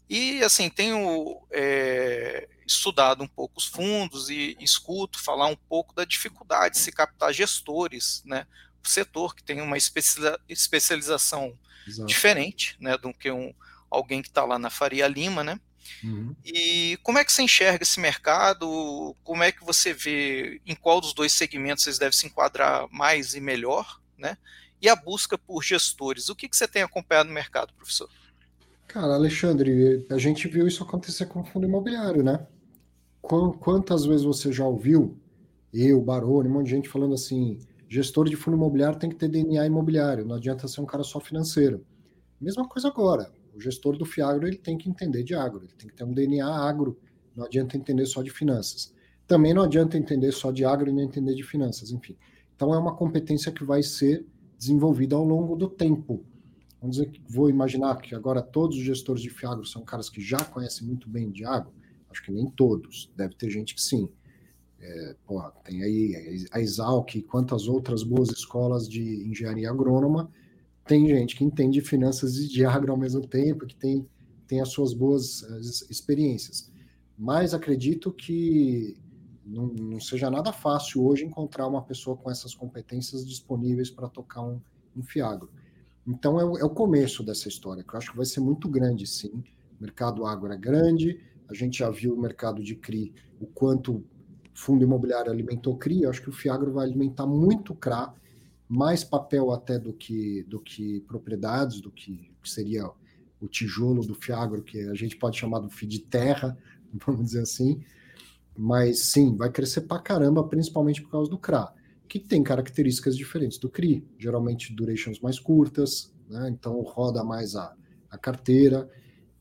E assim tenho é, estudado um pouco os fundos e escuto falar um pouco da dificuldade de se captar gestores, né? O setor que tem uma especialização Exato. diferente, né, do que um alguém que está lá na Faria Lima, né? Uhum. E como é que você enxerga esse mercado? Como é que você vê em qual dos dois segmentos vocês devem se enquadrar mais e melhor, né? E a busca por gestores. O que, que você tem acompanhado no mercado, professor? Cara, Alexandre, a gente viu isso acontecer com o fundo imobiliário, né? Quantas vezes você já ouviu, eu, Baroni, um monte de gente falando assim, gestor de fundo imobiliário tem que ter DNA imobiliário, não adianta ser um cara só financeiro. Mesma coisa agora. O gestor do Fiagro ele tem que entender de agro, ele tem que ter um DNA agro, não adianta entender só de finanças. Também não adianta entender só de agro e não entender de finanças, enfim. Então é uma competência que vai ser desenvolvida ao longo do tempo. Vamos dizer que vou imaginar que agora todos os gestores de Fiagro são caras que já conhecem muito bem de agro. Acho que nem todos, deve ter gente que sim. É, tem aí a Exalc, quantas outras boas escolas de engenharia agrônoma tem gente que entende finanças e de agro ao mesmo tempo, que tem, tem as suas boas experiências. Mas acredito que não, não, seja nada fácil hoje encontrar uma pessoa com essas competências disponíveis para tocar um, um fiagro. Então é o, é o, começo dessa história, que eu acho que vai ser muito grande, sim. O mercado agro é grande, a gente já viu o mercado de CRI, o quanto fundo imobiliário alimentou CRI, eu acho que o Fiagro vai alimentar muito CRA, mais papel até do que, do que propriedades, do que, que seria o tijolo do Fiagro, que a gente pode chamar do FII de terra, vamos dizer assim. Mas sim, vai crescer pra caramba, principalmente por causa do CRA, que tem características diferentes do CRI, geralmente durations mais curtas, né? então roda mais a, a carteira.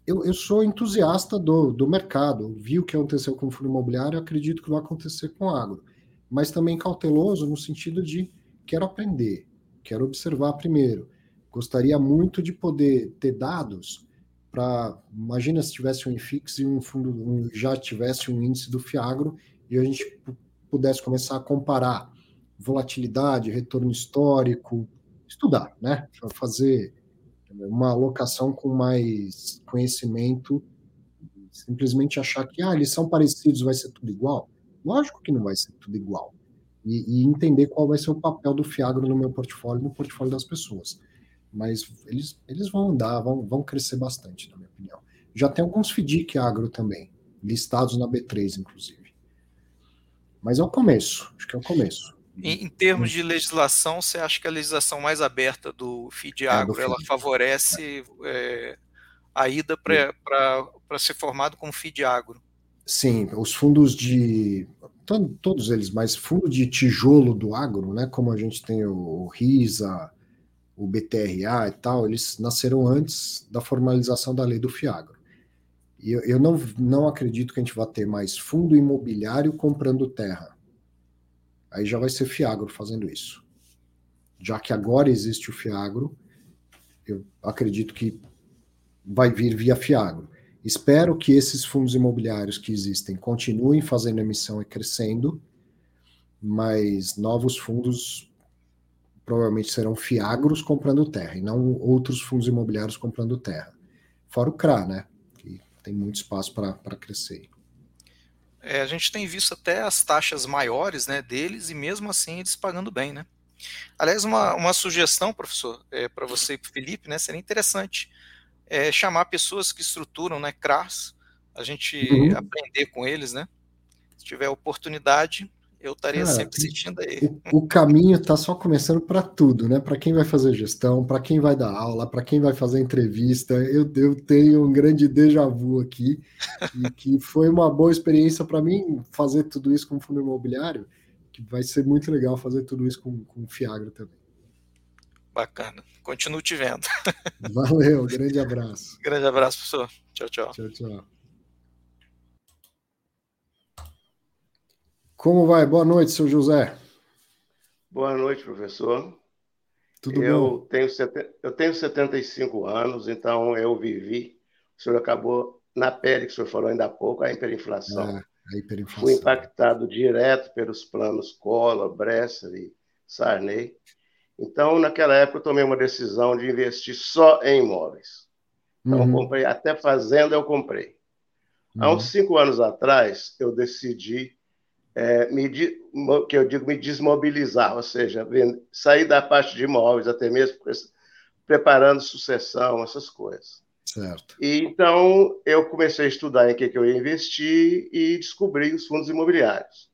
Eu, eu sou entusiasta do, do mercado, vi o que aconteceu com o fundo imobiliário, acredito que vai acontecer com o agro, mas também cauteloso no sentido de quero aprender, quero observar primeiro. Gostaria muito de poder ter dados para. Imagina se tivesse um IFIX e um fundo um, já tivesse um índice do Fiagro e a gente pudesse começar a comparar volatilidade, retorno histórico, estudar, né? Fazer uma alocação com mais conhecimento, simplesmente achar que ah, eles são parecidos, vai ser tudo igual. Lógico que não vai ser tudo igual e, e, entender qual vai ser o papel do Fiagro no meu portfólio, no portfólio das pessoas. Mas eles, eles vão andar, vão, vão crescer bastante, na minha opinião. Já tem alguns FDIC agro também, listados na B3, inclusive. Mas é o começo, acho que é o começo. Em, em termos de legislação, você acha que a legislação mais aberta do FID é, ela favorece é, a ida para ser formado como FII de agro. Sim, os fundos de. Todos eles, mas fundo de tijolo do agro, né? Como a gente tem o RISA, o BTRA e tal, eles nasceram antes da formalização da lei do FIAGRO. E eu, eu não, não acredito que a gente vá ter mais fundo imobiliário comprando terra. Aí já vai ser FIAGRO fazendo isso. Já que agora existe o FIAGRO, eu acredito que vai vir via FIAGRO. Espero que esses fundos imobiliários que existem continuem fazendo emissão e crescendo, mas novos fundos provavelmente serão fiagros comprando terra e não outros fundos imobiliários comprando terra. Fora o CRA, né? Que tem muito espaço para crescer. É, a gente tem visto até as taxas maiores né, deles e mesmo assim eles pagando bem, né? Aliás, uma, uma sugestão, professor, é, para você e para o Felipe, né? Seria interessante é, chamar pessoas que estruturam né, CRAS, a gente uhum. aprender com eles, né? Se tiver oportunidade, eu estaria Cara, sempre assistindo aí. O, o caminho está só começando para tudo, né? Para quem vai fazer gestão, para quem vai dar aula, para quem vai fazer entrevista. Eu, eu tenho um grande déjà vu aqui, e que foi uma boa experiência para mim fazer tudo isso com fundo imobiliário, que vai ser muito legal fazer tudo isso com, com Fiagro também. Bacana. Continuo te vendo. Valeu, grande abraço. grande abraço, professor. Tchau, tchau. Tchau, tchau. Como vai? Boa noite, seu José. Boa noite, professor. Tudo eu bom? Tenho, eu tenho 75 anos, então eu vivi. O senhor acabou na pele, que o senhor falou ainda há pouco, a hiperinflação. É, a hiperinflação. Fui impactado direto pelos planos Collor, Bresser e Sarney. Então, naquela época, eu tomei uma decisão de investir só em imóveis. Então, uhum. comprei, até fazenda eu comprei. Uhum. Há uns uhum. cinco anos atrás, eu decidi é, me, que eu digo me desmobilizar, ou seja, sair da parte de imóveis, até mesmo preparando sucessão, essas coisas. Certo. E, então, eu comecei a estudar em que, que eu ia investir e descobri os fundos imobiliários.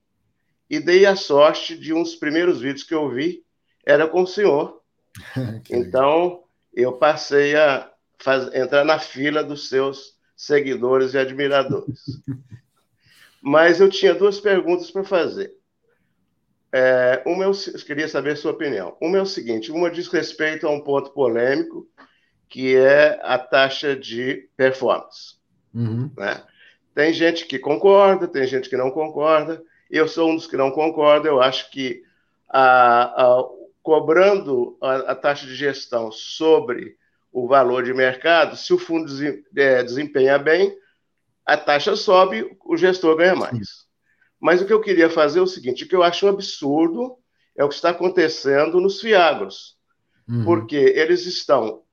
E dei a sorte de uns primeiros vídeos que eu vi, era com o senhor. então, eu passei a faz, entrar na fila dos seus seguidores e admiradores. Mas eu tinha duas perguntas para fazer. É, uma eu, eu queria saber a sua opinião. Uma é o seguinte: uma diz respeito a um ponto polêmico, que é a taxa de performance. Uhum. Né? Tem gente que concorda, tem gente que não concorda. Eu sou um dos que não concorda. Eu acho que a, a, cobrando a, a, taxa de gestão sobre o valor de mercado, se o fundo é, desempenha bem, a taxa sobe, o gestor ganha mais. Mas o que eu queria fazer é o seguinte: o que eu acho um absurdo é o que está acontecendo nos fiagros. Uhum. Porque eles estão.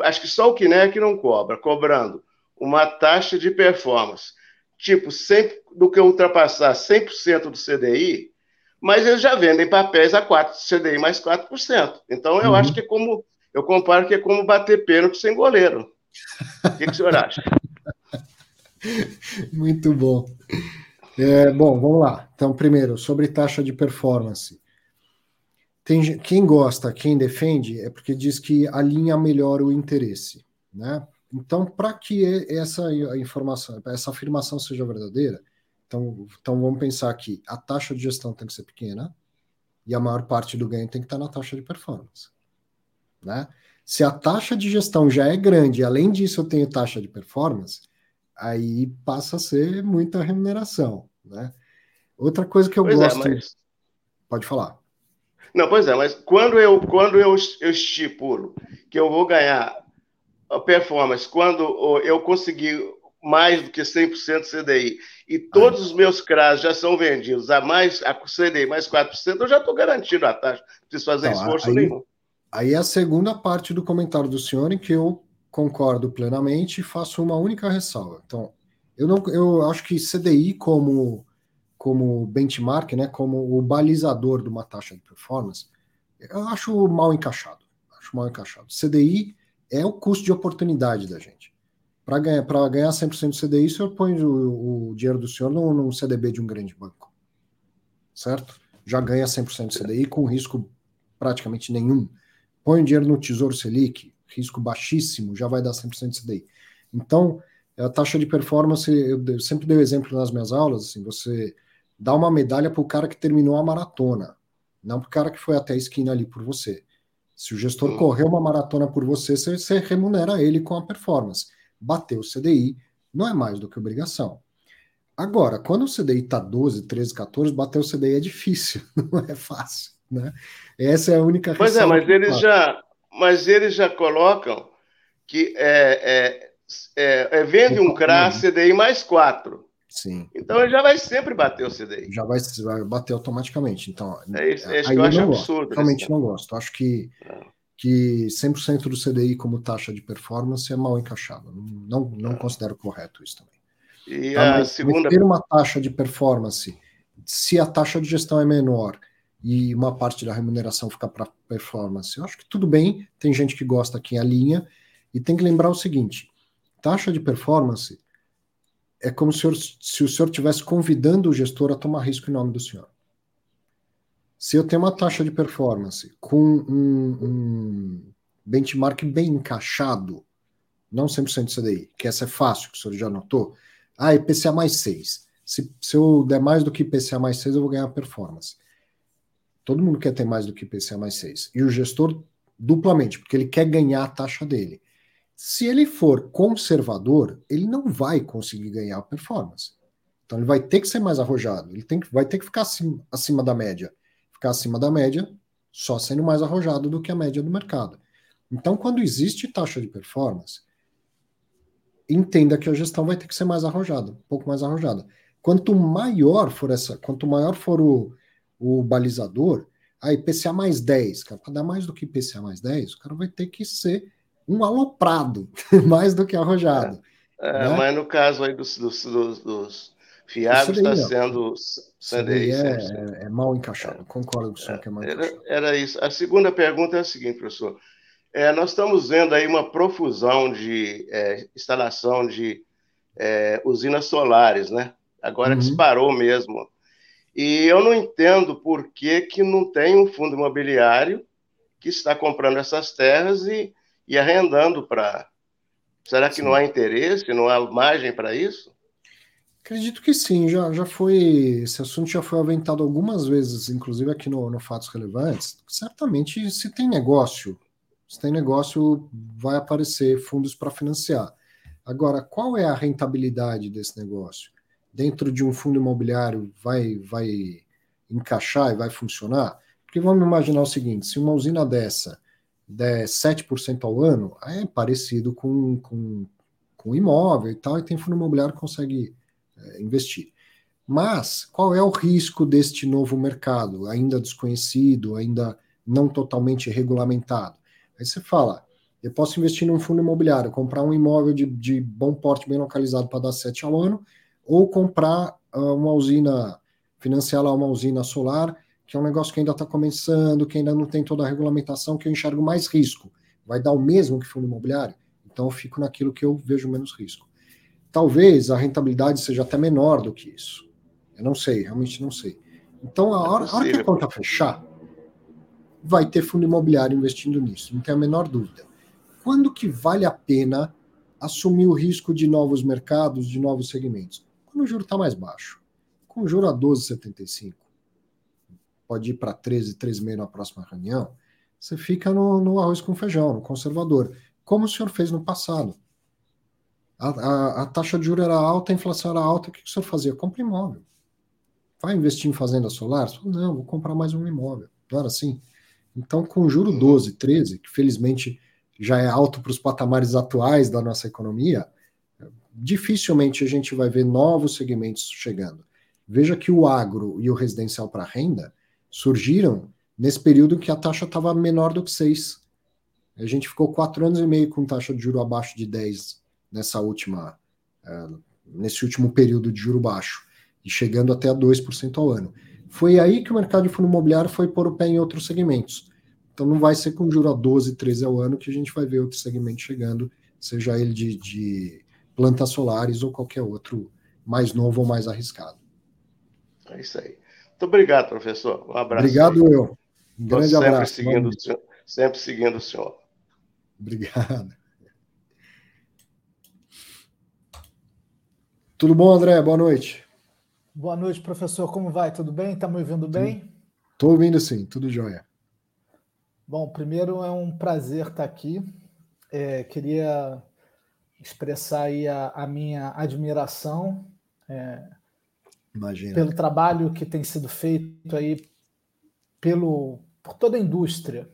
Acho que só o Kinect não cobra, cobrando uma taxa de performance, tipo, sempre do que ultrapassar 100% do CDI, mas eles já vendem papéis a 4, CDI mais 4%. Então eu uhum. acho que é como. Eu comparo que é como bater pênalti sem goleiro. O que, que o senhor acha? Muito bom. É, bom, vamos lá. Então, primeiro, sobre taxa de performance. Tem, quem gosta, quem defende, é porque diz que alinha melhor o interesse. Né? Então, para que essa informação, essa afirmação seja verdadeira, então, então vamos pensar que a taxa de gestão tem que ser pequena e a maior parte do ganho tem que estar na taxa de performance. Né? Se a taxa de gestão já é grande, além disso eu tenho taxa de performance, aí passa a ser muita remuneração, né? Outra coisa que eu pois é, gosto... É, mas... Pode falar. Não, pois é, mas quando eu, quando eu, eu estipulo que eu vou ganhar a performance, quando eu conseguir mais do que 100% CDI e todos os meus CRAS já são vendidos a mais a CDI mais 4%, eu já estou garantido a taxa, não preciso fazer então, esforço aí, nenhum. Aí é a segunda parte do comentário do senhor em que eu concordo plenamente e faço uma única ressalva. Então, eu não, eu acho que CDI como como benchmark, né, como o balizador de uma taxa de performance, eu acho mal encaixado. Acho mal encaixado. CDI é o custo de oportunidade da gente. Para ganhar, para ganhar 100% do CDI, o senhor põe o, o dinheiro do senhor num, num, CDB de um grande banco. Certo? Já ganha 100% do CDI com risco praticamente nenhum. Põe o dinheiro no Tesouro Selic, risco baixíssimo, já vai dar 100% de CDI. Então, a taxa de performance, eu sempre dei o exemplo nas minhas aulas, assim, você dá uma medalha para o cara que terminou a maratona, não para o cara que foi até a esquina ali por você. Se o gestor uhum. correu uma maratona por você, você, você remunera ele com a performance. Bateu o CDI, não é mais do que obrigação. Agora, quando o CDI está 12, 13, 14, bater o CDI é difícil, não é fácil. Né? Essa é a única Pois é, mas eles, já, mas eles já colocam que é, é, é, é vende um CRA CDI mais 4. Sim. Então ele já vai sempre bater o CDI. Já vai, vai bater automaticamente. Então, é isso, é isso que eu, eu acho absurdo. Gosto. Realmente não gosto. Acho que, que 100% do CDI como taxa de performance é mal encaixado. Não, não é. considero correto isso também. E tá, a segunda. Ter uma taxa de performance, se a taxa de gestão é menor e uma parte da remuneração fica para performance, eu acho que tudo bem. Tem gente que gosta a linha. E tem que lembrar o seguinte: taxa de performance é como se o, senhor, se o senhor estivesse convidando o gestor a tomar risco em nome do senhor. Se eu tenho uma taxa de performance com um, um benchmark bem encaixado, não 100% CDI, que essa é fácil, que o senhor já notou, ah, IPCA mais 6. Se, se eu der mais do que IPCA mais 6, eu vou ganhar performance. Todo mundo quer ter mais do que IPCA mais 6. E o gestor, duplamente, porque ele quer ganhar a taxa dele. Se ele for conservador, ele não vai conseguir ganhar a performance. Então ele vai ter que ser mais arrojado, ele tem que, vai ter que ficar acima, acima da média. Ficar acima da média, só sendo mais arrojado do que a média do mercado. Então, quando existe taxa de performance, entenda que a gestão vai ter que ser mais arrojada, um pouco mais arrojada. Quanto maior for essa, quanto maior for o, o balizador, a IPCA mais 10, para dar mais do que IPCA mais 10, o cara vai ter que ser um aloprado, mais do que arrojado. É, é, né? Mas no caso aí dos, dos, dos, dos fiados está sendo CDI. É, é, é, mal encaixado, concordo com o senhor que é mal encaixado. Era, era isso. A segunda pergunta é a seguinte, professor. É, nós estamos vendo aí uma profusão de é, instalação de é, usinas solares, né? Agora uhum. disparou mesmo. E eu não entendo por que, que não tem um fundo imobiliário que está comprando essas terras e e arrendando para. Será que sim. não há interesse, não há margem para isso? Acredito que sim, já, já foi. Esse assunto já foi aventado algumas vezes, inclusive aqui no, no Fatos Relevantes. Certamente, se tem negócio, se tem negócio, vai aparecer fundos para financiar. Agora, qual é a rentabilidade desse negócio? Dentro de um fundo imobiliário vai, vai encaixar e vai funcionar? Porque vamos imaginar o seguinte: se uma usina dessa der 7% ao ano, é parecido com, com, com imóvel e tal, e tem fundo imobiliário que consegue é, investir. Mas qual é o risco deste novo mercado, ainda desconhecido, ainda não totalmente regulamentado? Aí você fala, eu posso investir num fundo imobiliário, comprar um imóvel de, de bom porte, bem localizado para dar 7 ao ano, ou comprar uh, uma usina, financiar lá uma usina solar que é um negócio que ainda está começando, que ainda não tem toda a regulamentação, que eu enxergo mais risco. Vai dar o mesmo que fundo imobiliário? Então eu fico naquilo que eu vejo menos risco. Talvez a rentabilidade seja até menor do que isso. Eu não sei, realmente não sei. Então, a hora, a hora que a conta fechar, vai ter fundo imobiliário investindo nisso, não tem a menor dúvida. Quando que vale a pena assumir o risco de novos mercados, de novos segmentos? Quando o juro está mais baixo. Com o juro a 12,75, pode ir para 13, 13,5 na próxima reunião, você fica no, no, arroz com feijão, no conservador, como o senhor fez no passado. A, a, a taxa de juros era alta, a inflação era alta, o que, que o senhor fazia? Compra imóvel. Vai investir em fazenda solar? Não, vou comprar mais um imóvel. Não era assim? Então, com juro 12, 13, que felizmente já é alto para os patamares atuais da nossa economia, dificilmente a gente vai ver novos segmentos chegando. Veja que o agro e o residencial para renda surgiram nesse período em que a taxa estava menor do que 6. A gente ficou quatro anos e meio com taxa de juro abaixo de 10 nessa última, uh, nesse último período de juro baixo, e chegando até a 2% ao ano. Foi aí que o mercado de fundo imobiliário foi pôr o pé em outros segmentos. Então não vai ser com juro a 12, 13 ao ano que a gente vai ver outros segmentos chegando, seja ele de, de plantas solares ou qualquer outro mais novo ou mais arriscado. É isso aí. Muito obrigado, professor. Um abraço. Obrigado, aí. eu. Um grande sempre abraço. Seguindo o senhor, sempre seguindo o senhor. Obrigado. Tudo bom, André? Boa noite. Boa noite, professor. Como vai? Tudo bem? Está me ouvindo bem? Estou ouvindo sim, tudo jóia. Bom, primeiro é um prazer estar aqui. É, queria expressar aí a, a minha admiração é, pelo trabalho que tem sido feito aí pelo, por toda a indústria.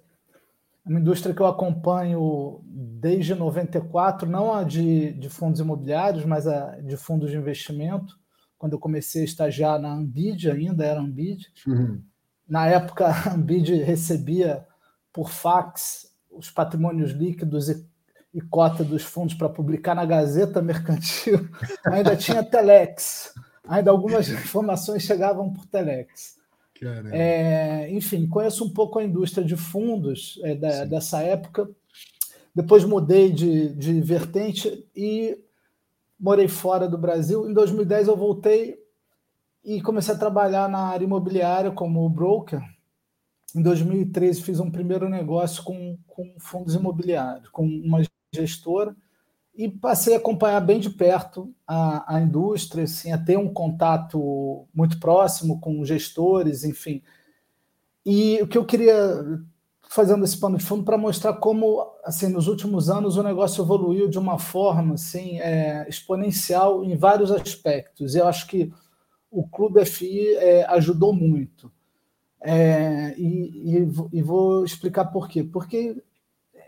Uma indústria que eu acompanho desde 94, não a de, de fundos imobiliários, mas a de fundos de investimento. Quando eu comecei a estagiar na Ambid, ainda era Ambid. Uhum. Na época, a Ambid recebia por fax os patrimônios líquidos e, e cota dos fundos para publicar na Gazeta Mercantil. ainda tinha Telex. Ainda algumas informações chegavam por Telex. É, enfim, conheço um pouco a indústria de fundos é, da, dessa época. Depois mudei de, de vertente e morei fora do Brasil. Em 2010 eu voltei e comecei a trabalhar na área imobiliária como broker. Em 2013 fiz um primeiro negócio com, com fundos imobiliários, com uma gestora e passei a acompanhar bem de perto a, a indústria, assim, a ter um contato muito próximo com gestores, enfim. E o que eu queria fazendo esse pano de fundo para mostrar como, assim, nos últimos anos o negócio evoluiu de uma forma, assim, é, exponencial em vários aspectos. Eu acho que o Clube FI é, ajudou muito. É, e, e, e, vou explicar por quê. Porque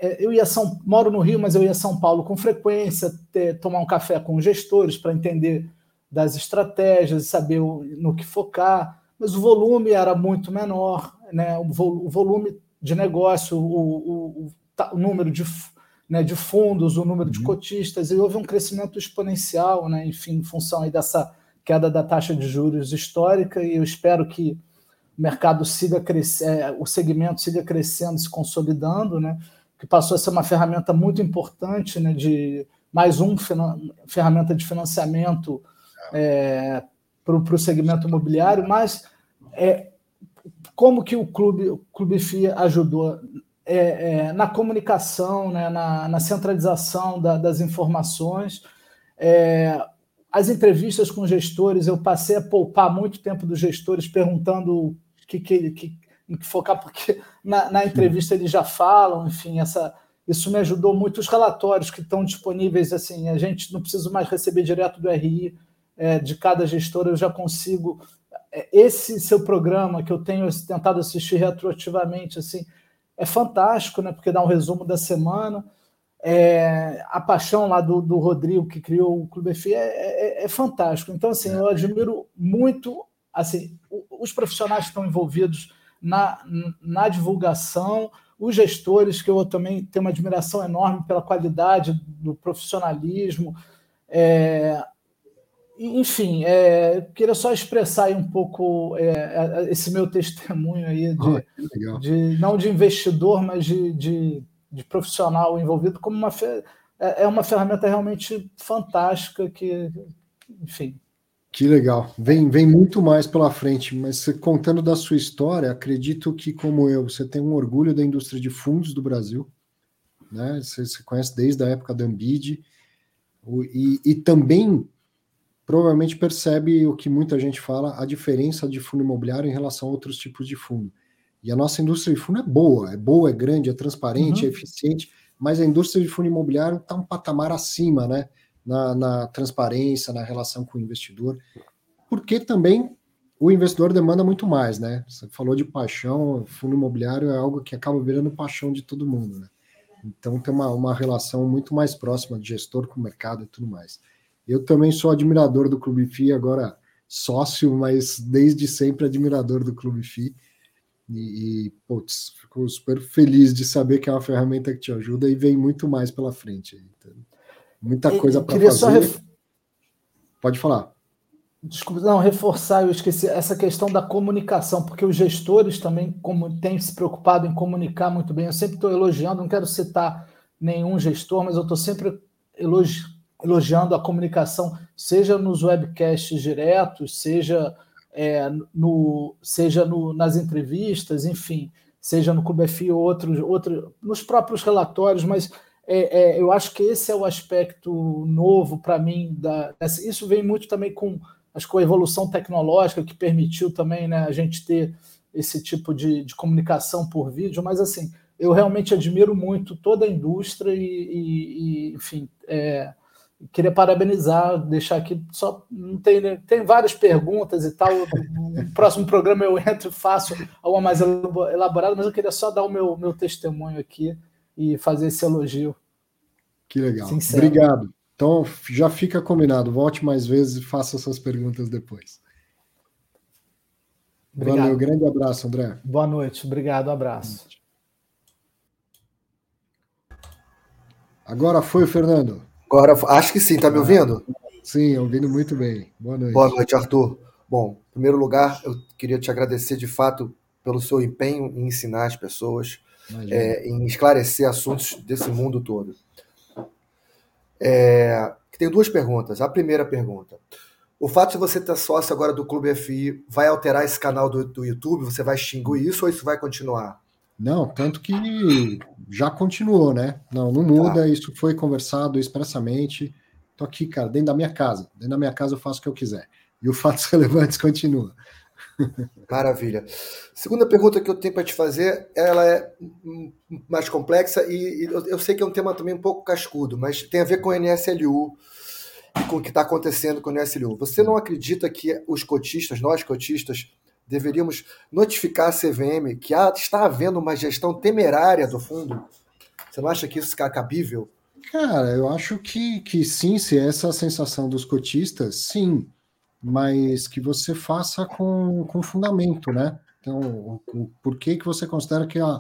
eu ia São moro no Rio, mas eu ia a São Paulo com frequência, ter, tomar um café com gestores para entender das estratégias, saber o, no que focar, mas o volume era muito menor, né? o, o volume de negócio, o, o número de, né, de fundos, o número uhum. de cotistas, e houve um crescimento exponencial, né? enfim, em função aí dessa queda da taxa de juros histórica, e eu espero que o mercado siga crescendo, é, o segmento siga crescendo, se consolidando, né? Que passou a ser uma ferramenta muito importante, né, de mais um ferramenta de financiamento é, para o segmento imobiliário, mas é, como que o clube, o clube FIA ajudou é, é, na comunicação, né, na, na centralização da, das informações. É, as entrevistas com gestores, eu passei a poupar muito tempo dos gestores perguntando o que, que, que, em que focar, porque na, na entrevista eles já falam, enfim, essa, isso me ajudou muito. Os relatórios que estão disponíveis, assim, a gente não precisa mais receber direto do RI é, de cada gestor, eu já consigo. É, esse seu programa que eu tenho tentado assistir retroativamente, assim, é fantástico, né? Porque dá um resumo da semana. É, a paixão lá do, do Rodrigo que criou o Clube FI é, é, é fantástico. Então, assim, eu admiro muito assim, os profissionais que estão envolvidos na, na divulgação, os gestores, que eu também tenho uma admiração enorme pela qualidade do profissionalismo. É, enfim, é, queria só expressar um pouco é, esse meu testemunho aí de, oh, de, não de investidor, mas de, de, de profissional envolvido como uma é, é uma ferramenta realmente fantástica que, enfim, que legal. Vem, vem muito mais pela frente, mas contando da sua história, acredito que, como eu, você tem um orgulho da indústria de fundos do Brasil, né? Você, você conhece desde a época da Ambid, e, e também provavelmente percebe o que muita gente fala, a diferença de fundo imobiliário em relação a outros tipos de fundo. E a nossa indústria de fundo é boa, é boa, é grande, é transparente, uhum. é eficiente, mas a indústria de fundo imobiliário está um patamar acima, né? Na, na transparência, na relação com o investidor, porque também o investidor demanda muito mais, né? Você falou de paixão, fundo imobiliário é algo que acaba virando paixão de todo mundo, né? Então tem uma, uma relação muito mais próxima de gestor com o mercado e tudo mais. Eu também sou admirador do Clube FI, agora sócio, mas desde sempre admirador do Clube FI. E, e putz, fico super feliz de saber que é uma ferramenta que te ajuda e vem muito mais pela frente. Então, muita coisa para fazer. Ref... Pode falar. Desculpa, não, reforçar, eu esqueci essa questão da comunicação, porque os gestores também como, têm se preocupado em comunicar muito bem. Eu sempre estou elogiando, não quero citar nenhum gestor, mas eu estou sempre elogi, elogiando a comunicação, seja nos webcasts diretos, seja, é, no, seja no, nas entrevistas, enfim. seja no Clube FI ou outros, outro, nos próprios relatórios, mas é, é, eu acho que esse é o aspecto novo para mim. Da, isso vem muito também com, acho, com a evolução tecnológica que permitiu também né, a gente ter esse tipo de, de comunicação por vídeo, mas assim, eu realmente admiro muito toda a indústria e, e, e enfim, é, queria parabenizar, deixar aqui só não tem né, tem várias perguntas e tal. No próximo programa eu entro e faço algo mais elaborado, mas eu queria só dar o meu, meu testemunho aqui e fazer esse elogio. Que legal. Sincero. Obrigado. Então já fica combinado. Volte mais vezes e faça essas perguntas depois. Obrigado. Valeu, grande abraço, André. Boa noite, obrigado, abraço. Agora foi, Fernando. Agora, acho que sim, tá me ouvindo? Sim, ouvindo muito bem. Boa noite. Boa noite, Arthur. Bom, em primeiro lugar, eu queria te agradecer de fato pelo seu empenho em ensinar as pessoas, é, em esclarecer assuntos desse mundo todo. É, tem duas perguntas. A primeira pergunta: o fato de você ter sócio agora do Clube FI vai alterar esse canal do, do YouTube? Você vai extinguir isso ou isso vai continuar? Não, tanto que já continuou, né? Não, não muda, tá. isso foi conversado expressamente. Tô aqui, cara, dentro da minha casa. Dentro da minha casa eu faço o que eu quiser. E o Fatos Relevantes continua. Maravilha. Segunda pergunta que eu tenho para te fazer, ela é mais complexa e, eu sei que é um tema também um pouco cascudo, mas tem a ver com o NSLU e com o que está acontecendo com o NSLU. Você não acredita que os cotistas, nós cotistas, deveríamos notificar a CVM que há, está havendo uma gestão temerária do fundo? Você não acha que isso é cabível? Cara, eu acho que, que sim, se é essa a sensação dos cotistas, sim, mas que você faça com, com fundamento, né? Então, por que, que você considera que a,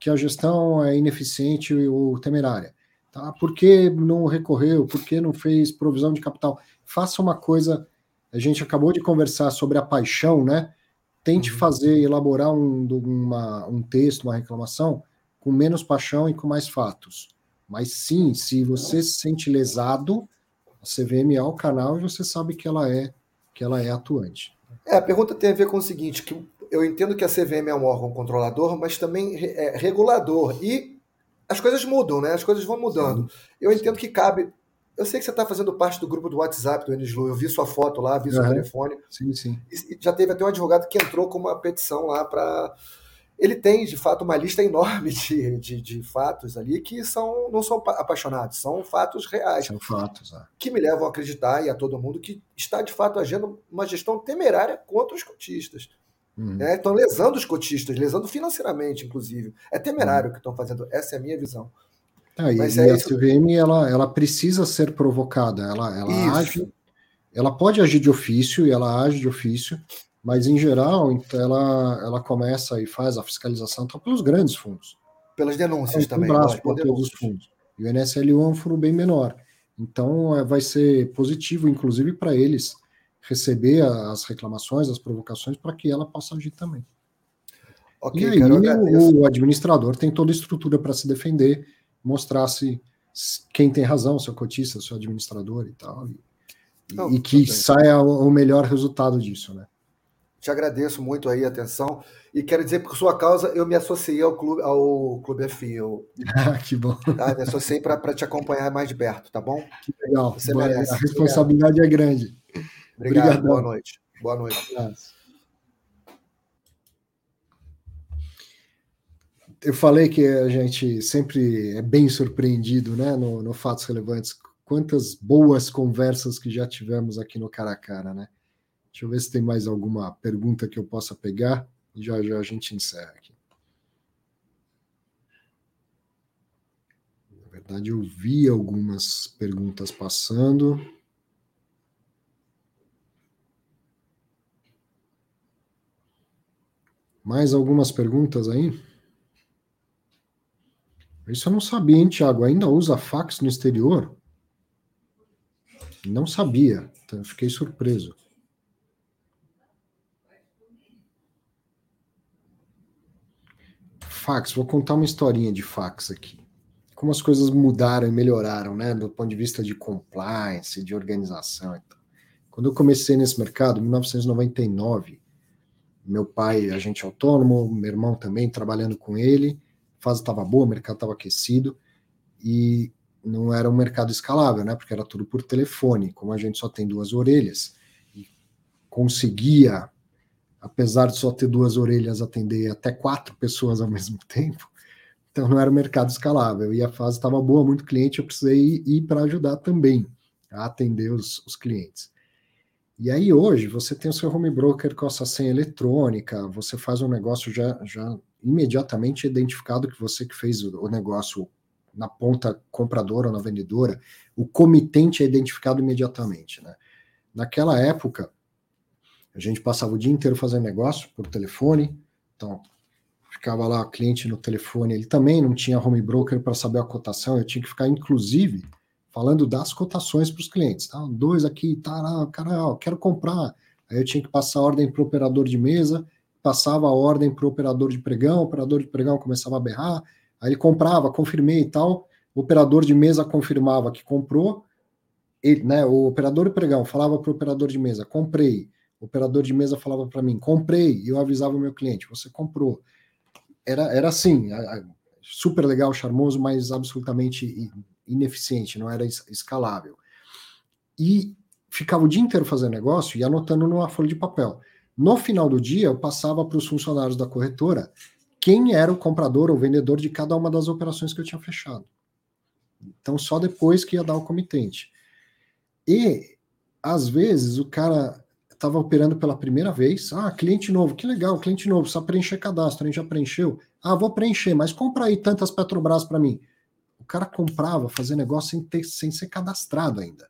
que a gestão é ineficiente ou temerária? Tá? Por que não recorreu? Por que não fez provisão de capital? Faça uma coisa. A gente acabou de conversar sobre a paixão, né? tente uhum. fazer, elaborar um, uma, um texto, uma reclamação, com menos paixão e com mais fatos. Mas sim, se você se sente lesado, a CVM é o canal e você sabe que ela é que ela é atuante. É, a pergunta tem a ver com o seguinte, que eu entendo que a CVM é um órgão controlador, mas também é regulador. E as coisas mudam, né? As coisas vão mudando. Sim. Eu entendo que cabe eu sei que você está fazendo parte do grupo do WhatsApp do Enislu. Eu vi sua foto lá, vi seu uhum. telefone. Sim, sim. E já teve até um advogado que entrou com uma petição lá para. Ele tem, de fato, uma lista enorme de, de, de, fatos ali que são, não são apaixonados, são fatos reais. São fatos, é. Que me levam a acreditar, e a todo mundo, que está, de fato, agindo uma gestão temerária contra os cotistas. Uhum. Né? Estão lesando os cotistas, lesando financeiramente, inclusive. É temerário o uhum. que estão fazendo. Essa é a minha visão. Ah, e, Mas é a CVM ela, ela precisa ser provocada, ela, ela age, ela pode agir de ofício e ela age de ofício, mas em geral então, ela, ela começa e faz a fiscalização então, pelos grandes fundos. Pelas denúncias então, também. Um braço para todos os fundos. E o NSLU é um fundo bem menor. Então é, vai ser positivo, inclusive, para eles receber as reclamações, as provocações, para que ela possa agir também. Okay, e aí o, o administrador tem toda a estrutura para se defender mostrasse quem tem razão, seu cotista, seu administrador e tal, e, Não, e que saia o, o melhor resultado disso, né? Te agradeço muito aí a atenção e quero dizer por sua causa eu me associei ao clube ao clube FI. Eu, ah, que bom. Tá, me associei para te acompanhar mais de perto, tá bom? Que legal. Você Boa, merece. A responsabilidade Obrigado. é grande. Obrigado. Obrigadão. Boa noite. Boa noite. Obrigado. eu falei que a gente sempre é bem surpreendido né, no, no Fatos Relevantes. Quantas boas conversas que já tivemos aqui no Cara a Cara, né? Deixa eu ver se tem mais alguma pergunta que eu possa pegar e já já a gente encerra aqui. Na verdade, eu vi algumas perguntas passando. Mais algumas perguntas aí? Isso eu não sabia, hein, Tiago? Ainda usa fax no exterior? Não sabia. Então, fiquei surpreso. Fax, vou contar uma historinha de fax aqui. Como as coisas mudaram e melhoraram, né? Do ponto de vista de compliance, de organização e tal. Quando eu comecei nesse mercado, em 1999, meu pai, agente autônomo, meu irmão também trabalhando com ele, a fase estava boa, o mercado estava aquecido, e não era um mercado escalável, né? Porque era tudo por telefone, como a gente só tem duas orelhas, e conseguia, apesar de só ter duas orelhas, atender até quatro pessoas ao mesmo tempo, então não era um mercado escalável. E a fase estava boa, muito cliente, eu precisei ir, ir para ajudar também a atender os, os clientes. E aí hoje você tem o seu home broker com a sua senha eletrônica, você faz um negócio já, já imediatamente identificado que você que fez o, o negócio na ponta compradora ou na vendedora, o comitente é identificado imediatamente. Né? Naquela época, a gente passava o dia inteiro fazendo negócio por telefone, então ficava lá cliente no telefone, ele também não tinha home broker para saber a cotação, eu tinha que ficar, inclusive, falando das cotações para os clientes. Tá? Dois aqui, tá, cara, ó, quero comprar. Aí eu tinha que passar a ordem para o operador de mesa, passava a ordem para o operador de pregão, o operador de pregão começava a berrar, aí ele comprava, confirmei e tal, o operador de mesa confirmava que comprou, ele, né, o operador de pregão falava para o operador de mesa, comprei, o operador de mesa falava para mim, comprei, e eu avisava o meu cliente, você comprou era, era assim, super legal, charmoso, mas absolutamente ineficiente, não era escalável. E ficava o dia inteiro fazendo negócio e anotando numa folha de papel. No final do dia, eu passava para os funcionários da corretora quem era o comprador ou vendedor de cada uma das operações que eu tinha fechado. Então, só depois que ia dar o comitente. E, às vezes, o cara estava operando pela primeira vez. Ah, cliente novo, que legal, cliente novo, só preencher cadastro, a gente já preencheu. Ah, vou preencher, mas compra aí tantas Petrobras para mim. O cara comprava, fazia negócio sem, ter, sem ser cadastrado ainda.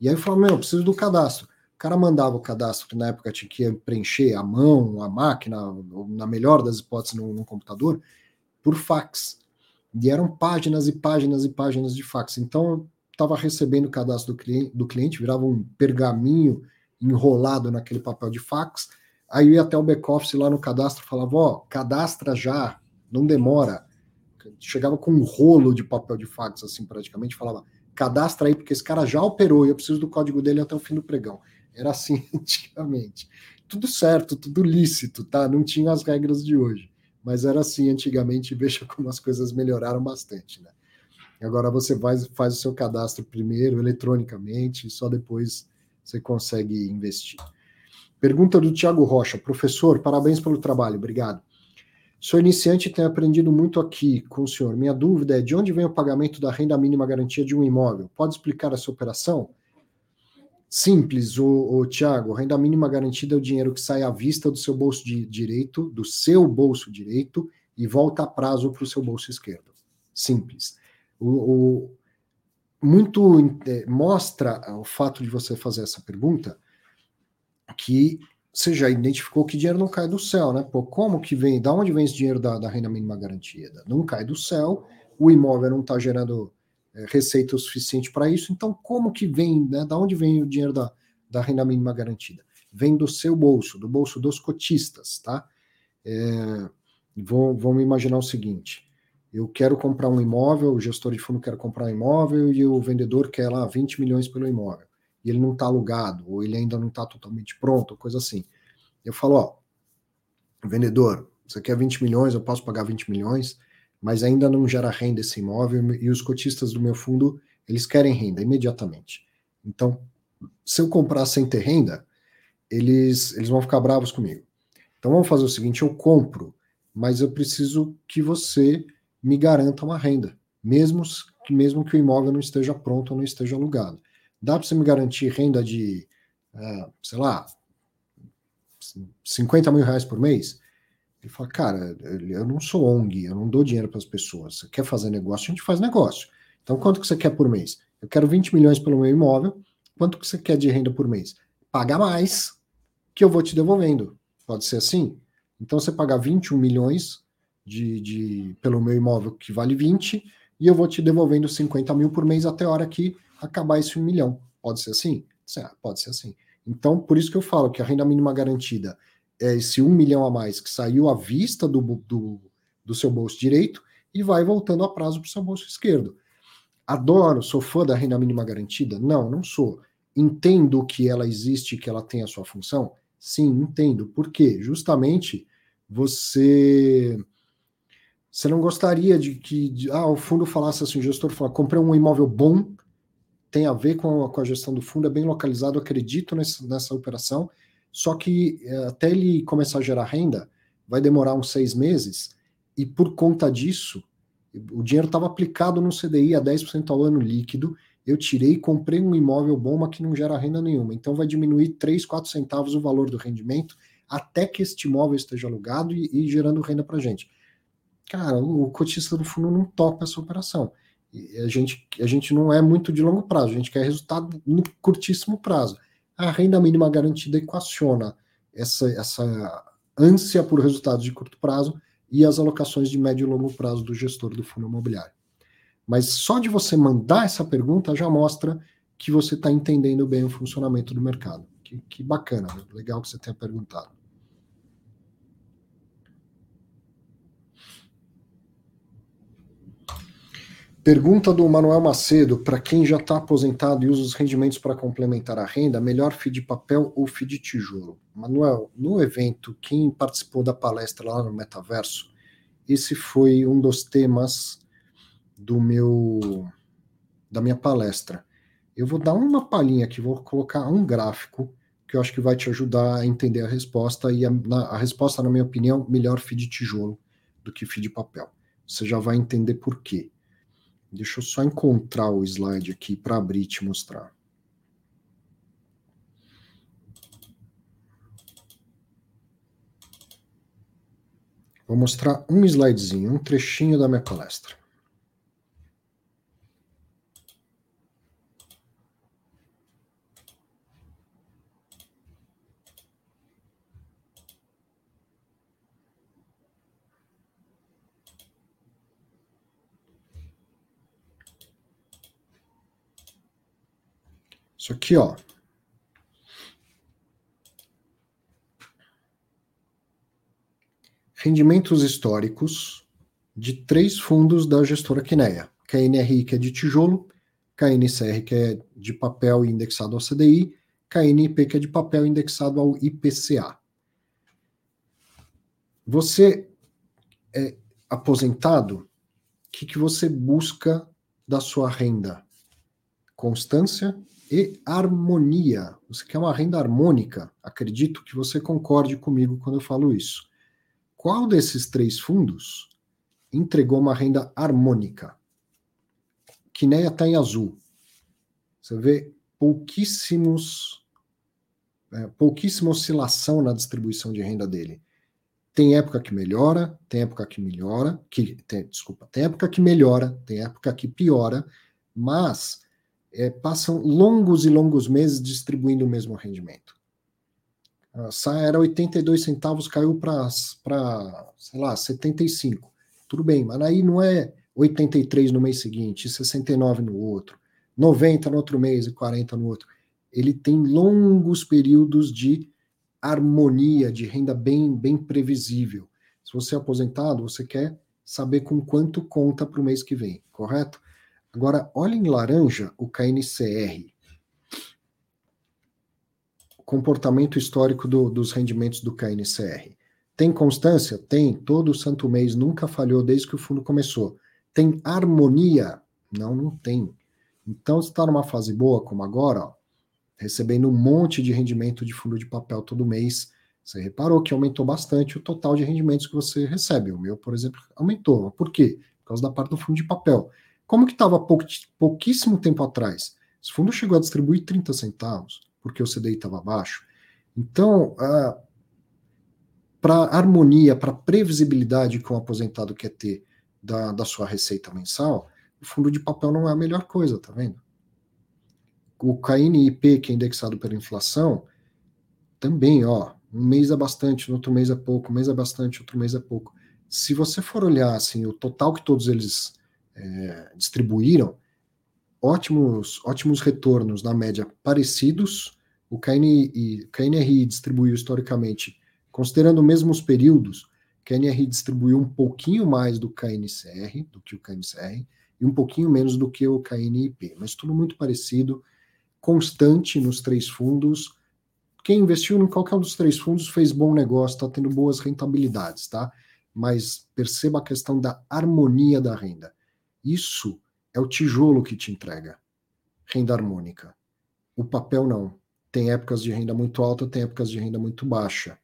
E aí eu falava, meu, preciso do cadastro. O cara mandava o cadastro, que na época tinha que preencher a mão, a máquina, na melhor das hipóteses, no, no computador, por fax. E eram páginas e páginas e páginas de fax. Então, eu estava recebendo o cadastro do cliente, do cliente, virava um pergaminho enrolado naquele papel de fax. Aí eu ia até o back-office lá no cadastro falava: Ó, cadastra já, não demora. Chegava com um rolo de papel de fax, assim, praticamente, falava: cadastra aí, porque esse cara já operou e eu preciso do código dele até o fim do pregão. Era assim antigamente. Tudo certo, tudo lícito, tá? Não tinha as regras de hoje. Mas era assim antigamente, e veja como as coisas melhoraram bastante, né? Agora você faz, faz o seu cadastro primeiro, eletronicamente, e só depois você consegue investir. Pergunta do Tiago Rocha. Professor, parabéns pelo trabalho, obrigado. Sou iniciante e tenho aprendido muito aqui com o senhor. Minha dúvida é de onde vem o pagamento da renda mínima garantia de um imóvel? Pode explicar essa operação? Simples, o, o Tiago. Renda mínima garantida é o dinheiro que sai à vista do seu bolso de direito, do seu bolso direito, e volta a prazo para o seu bolso esquerdo. Simples. O, o, muito é, mostra o fato de você fazer essa pergunta que você já identificou que dinheiro não cai do céu, né? Pô, como que vem? Da onde vem esse dinheiro da, da renda mínima garantida? Não cai do céu, o imóvel não está gerando é, receita o suficiente para isso, então como que vem, né? Da onde vem o dinheiro da, da renda mínima garantida? Vem do seu bolso, do bolso dos cotistas, tá? É, vamos imaginar o seguinte: eu quero comprar um imóvel, o gestor de fundo quer comprar um imóvel e o vendedor quer lá 20 milhões pelo imóvel. E ele não está alugado, ou ele ainda não está totalmente pronto, coisa assim. Eu falo, ó, vendedor, você quer 20 milhões, eu posso pagar 20 milhões, mas ainda não gera renda esse imóvel e os cotistas do meu fundo, eles querem renda imediatamente. Então, se eu comprar sem ter renda, eles, eles vão ficar bravos comigo. Então vamos fazer o seguinte, eu compro, mas eu preciso que você me garanta uma renda, mesmo que, mesmo que o imóvel não esteja pronto ou não esteja alugado. Dá para você me garantir renda de, uh, sei lá, 50 mil reais por mês? Ele fala, cara, eu não sou ONG, eu não dou dinheiro para as pessoas. Você quer fazer negócio? A gente faz negócio. Então, quanto que você quer por mês? Eu quero 20 milhões pelo meu imóvel. Quanto que você quer de renda por mês? Paga mais, que eu vou te devolvendo. Pode ser assim? Então, você pagar 21 milhões, de, de, pelo meu imóvel que vale 20 e eu vou te devolvendo 50 mil por mês até a hora que acabar esse um milhão. Pode ser assim? Pode ser assim. Então, por isso que eu falo que a renda mínima garantida é esse um milhão a mais que saiu à vista do, do, do seu bolso direito e vai voltando a prazo para o seu bolso esquerdo. Adoro, sou fã da renda mínima garantida? Não, não sou. Entendo que ela existe, que ela tem a sua função? Sim, entendo. Por quê? Justamente você você não gostaria de que de, ah, o fundo falasse assim, o gestor fala, comprei um imóvel bom, tem a ver com a, com a gestão do fundo, é bem localizado, acredito nessa, nessa operação, só que é, até ele começar a gerar renda, vai demorar uns seis meses, e por conta disso, o dinheiro estava aplicado no CDI a 10% ao ano líquido, eu tirei e comprei um imóvel bom, mas que não gera renda nenhuma. Então vai diminuir 3, 4 centavos o valor do rendimento até que este imóvel esteja alugado e, e gerando renda para gente. Cara, o, cotista do fundo não topa essa operação. E a gente, a gente não é muito de longo prazo, a gente quer resultado no curtíssimo prazo. A renda mínima garantida equaciona essa, essa ânsia por resultados de curto prazo e as alocações de médio e longo prazo do gestor do fundo imobiliário. Mas só de você mandar essa pergunta já mostra que você está entendendo bem o funcionamento do mercado. Que, que bacana, né? legal que você tenha perguntado. Pergunta do Manuel Macedo: para quem já está aposentado e usa os rendimentos para complementar a renda, melhor FII de papel ou FII de tijolo? Manuel, no evento, quem participou da palestra lá no Metaverso, esse foi um dos temas do meu da minha palestra. Eu vou dar uma palhinha aqui, vou colocar um gráfico que eu acho que vai te ajudar a entender a resposta e a, na, a resposta, na minha opinião, melhor FII de tijolo do que FII de papel. Você já vai entender por quê. Deixa eu só encontrar o slide aqui para abrir e te mostrar. Vou mostrar um slidezinho, um trechinho da minha palestra. Isso aqui, ó. Rendimentos históricos de três fundos da gestora Quineia. KNRI, que é de tijolo, KNCR, que é de papel indexado ao CDI, KNIP, que é de papel indexado ao IPCA. Você é aposentado, o que, que você busca da sua renda? Constância e harmonia. Você quer uma renda harmônica? Acredito que você concorde comigo quando eu falo isso. Qual desses três fundos entregou uma renda harmônica? Quineia está em azul. Você vê pouquíssimos, é, pouquíssima oscilação na distribuição de renda dele. Tem época que melhora, tem época que melhora, que tem, desculpa, tem época que melhora, tem época que piora, mas é, passam longos e longos meses distribuindo o mesmo rendimento. A era 82 centavos, caiu para, sei lá, 75. Tudo bem, mas aí não é 83 no mês seguinte, 69 no outro, 90 no outro mês e 40 no outro. Ele tem longos períodos de harmonia, de renda bem, bem previsível. Se você é aposentado, você quer saber com quanto conta para o mês que vem, correto? Agora, olha em laranja o KNCR. Comportamento histórico do, dos rendimentos do KNCR. Tem constância? Tem. Todo santo mês nunca falhou desde que o fundo começou. Tem harmonia? Não, não tem. Então, se está numa fase boa, como agora, ó, recebendo um monte de rendimento de fundo de papel todo mês, você reparou que aumentou bastante o total de rendimentos que você recebe. O meu, por exemplo, aumentou. Por quê? Por causa da parte do fundo de papel. Como que estava pouquíssimo tempo atrás? Esse fundo chegou a distribuir 30 centavos, porque o CDI estava baixo. Então, uh, para harmonia, para previsibilidade que um aposentado quer ter da, da sua receita mensal, o fundo de papel não é a melhor coisa, tá vendo? O KNIP, que é indexado pela inflação, também, ó, um mês é bastante, no outro mês é pouco, um mês é bastante, outro mês é pouco. Se você for olhar assim, o total que todos eles é, distribuíram, ótimos, ótimos retornos na média parecidos. O KNI, KNRI distribuiu historicamente, considerando mesmos períodos, KNRI distribuiu um pouquinho mais do KNCR, do que o KNCR, e um pouquinho menos do que o KNIP, mas tudo muito parecido, constante nos três fundos, quem investiu em qualquer um dos três fundos fez bom negócio, está tendo boas rentabilidades, tá? Mas perceba a questão da harmonia da renda. Isso é o tijolo que te entrega renda harmônica. O papel não. Tem épocas de renda muito alta, tem épocas de renda muito baixa.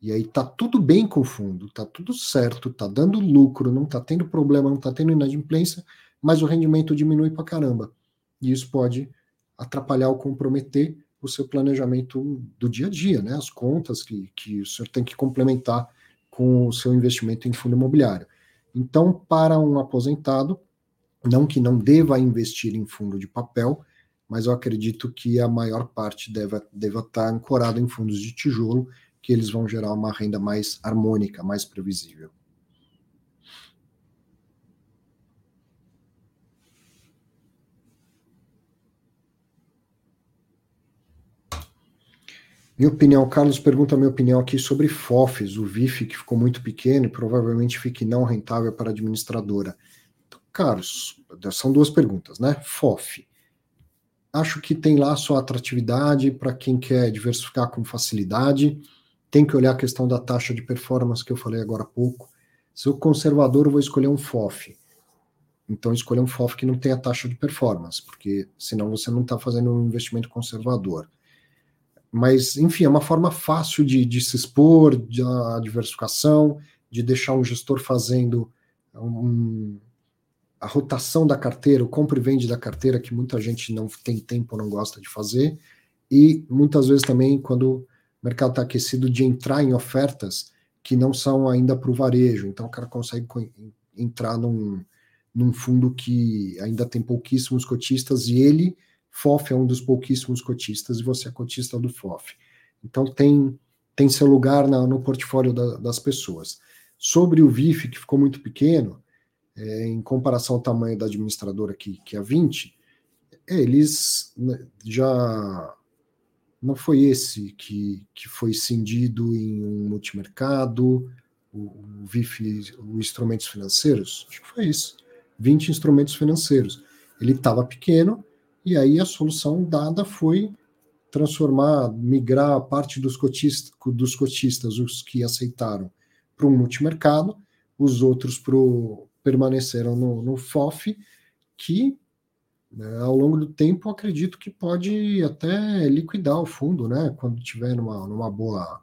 E aí tá tudo bem com o fundo, tá tudo certo, tá dando lucro, não tá tendo problema, não tá tendo inadimplência, mas o rendimento diminui para caramba. E isso pode atrapalhar ou comprometer o seu planejamento do dia a dia, né? As contas que, que o senhor tem que complementar com o seu investimento em fundo imobiliário. Então, para um aposentado, não que não deva investir em fundo de papel, mas eu acredito que a maior parte deva, deva estar ancorada em fundos de tijolo, que eles vão gerar uma renda mais harmônica, mais previsível. Minha opinião, Carlos pergunta a minha opinião aqui sobre FOFs, o VIF que ficou muito pequeno e provavelmente fique não rentável para a administradora. Carlos, são duas perguntas, né? FOF. Acho que tem lá sua atratividade para quem quer diversificar com facilidade. Tem que olhar a questão da taxa de performance que eu falei agora há pouco. Se eu conservador, eu vou escolher um FOF. Então, escolher um FOF que não tenha taxa de performance, porque senão você não está fazendo um investimento conservador mas, enfim, é uma forma fácil de, de se expor, de a diversificação, de deixar um gestor fazendo um, a rotação da carteira, o compra e vende da carteira, que muita gente não tem tempo não gosta de fazer, e muitas vezes também, quando o mercado está aquecido, de entrar em ofertas que não são ainda para o varejo. Então, o cara consegue entrar num, num fundo que ainda tem pouquíssimos cotistas e ele FOF é um dos pouquíssimos cotistas e você é cotista do FOF. Então tem, tem seu lugar na, no portfólio da, das pessoas. Sobre o VIF, que ficou muito pequeno, é, em comparação ao tamanho da administradora, que, que é 20, eles né, já. Não foi esse que, que foi cindido em um multimercado, o, o VIF, os instrumentos financeiros? Acho que foi isso. 20 instrumentos financeiros. Ele estava pequeno, e aí a solução dada foi transformar, migrar parte dos cotistas, dos cotistas os que aceitaram, para um multimercado, os outros pro, permaneceram no, no FOF, que né, ao longo do tempo acredito que pode até liquidar o fundo, né? Quando tiver numa, numa boa,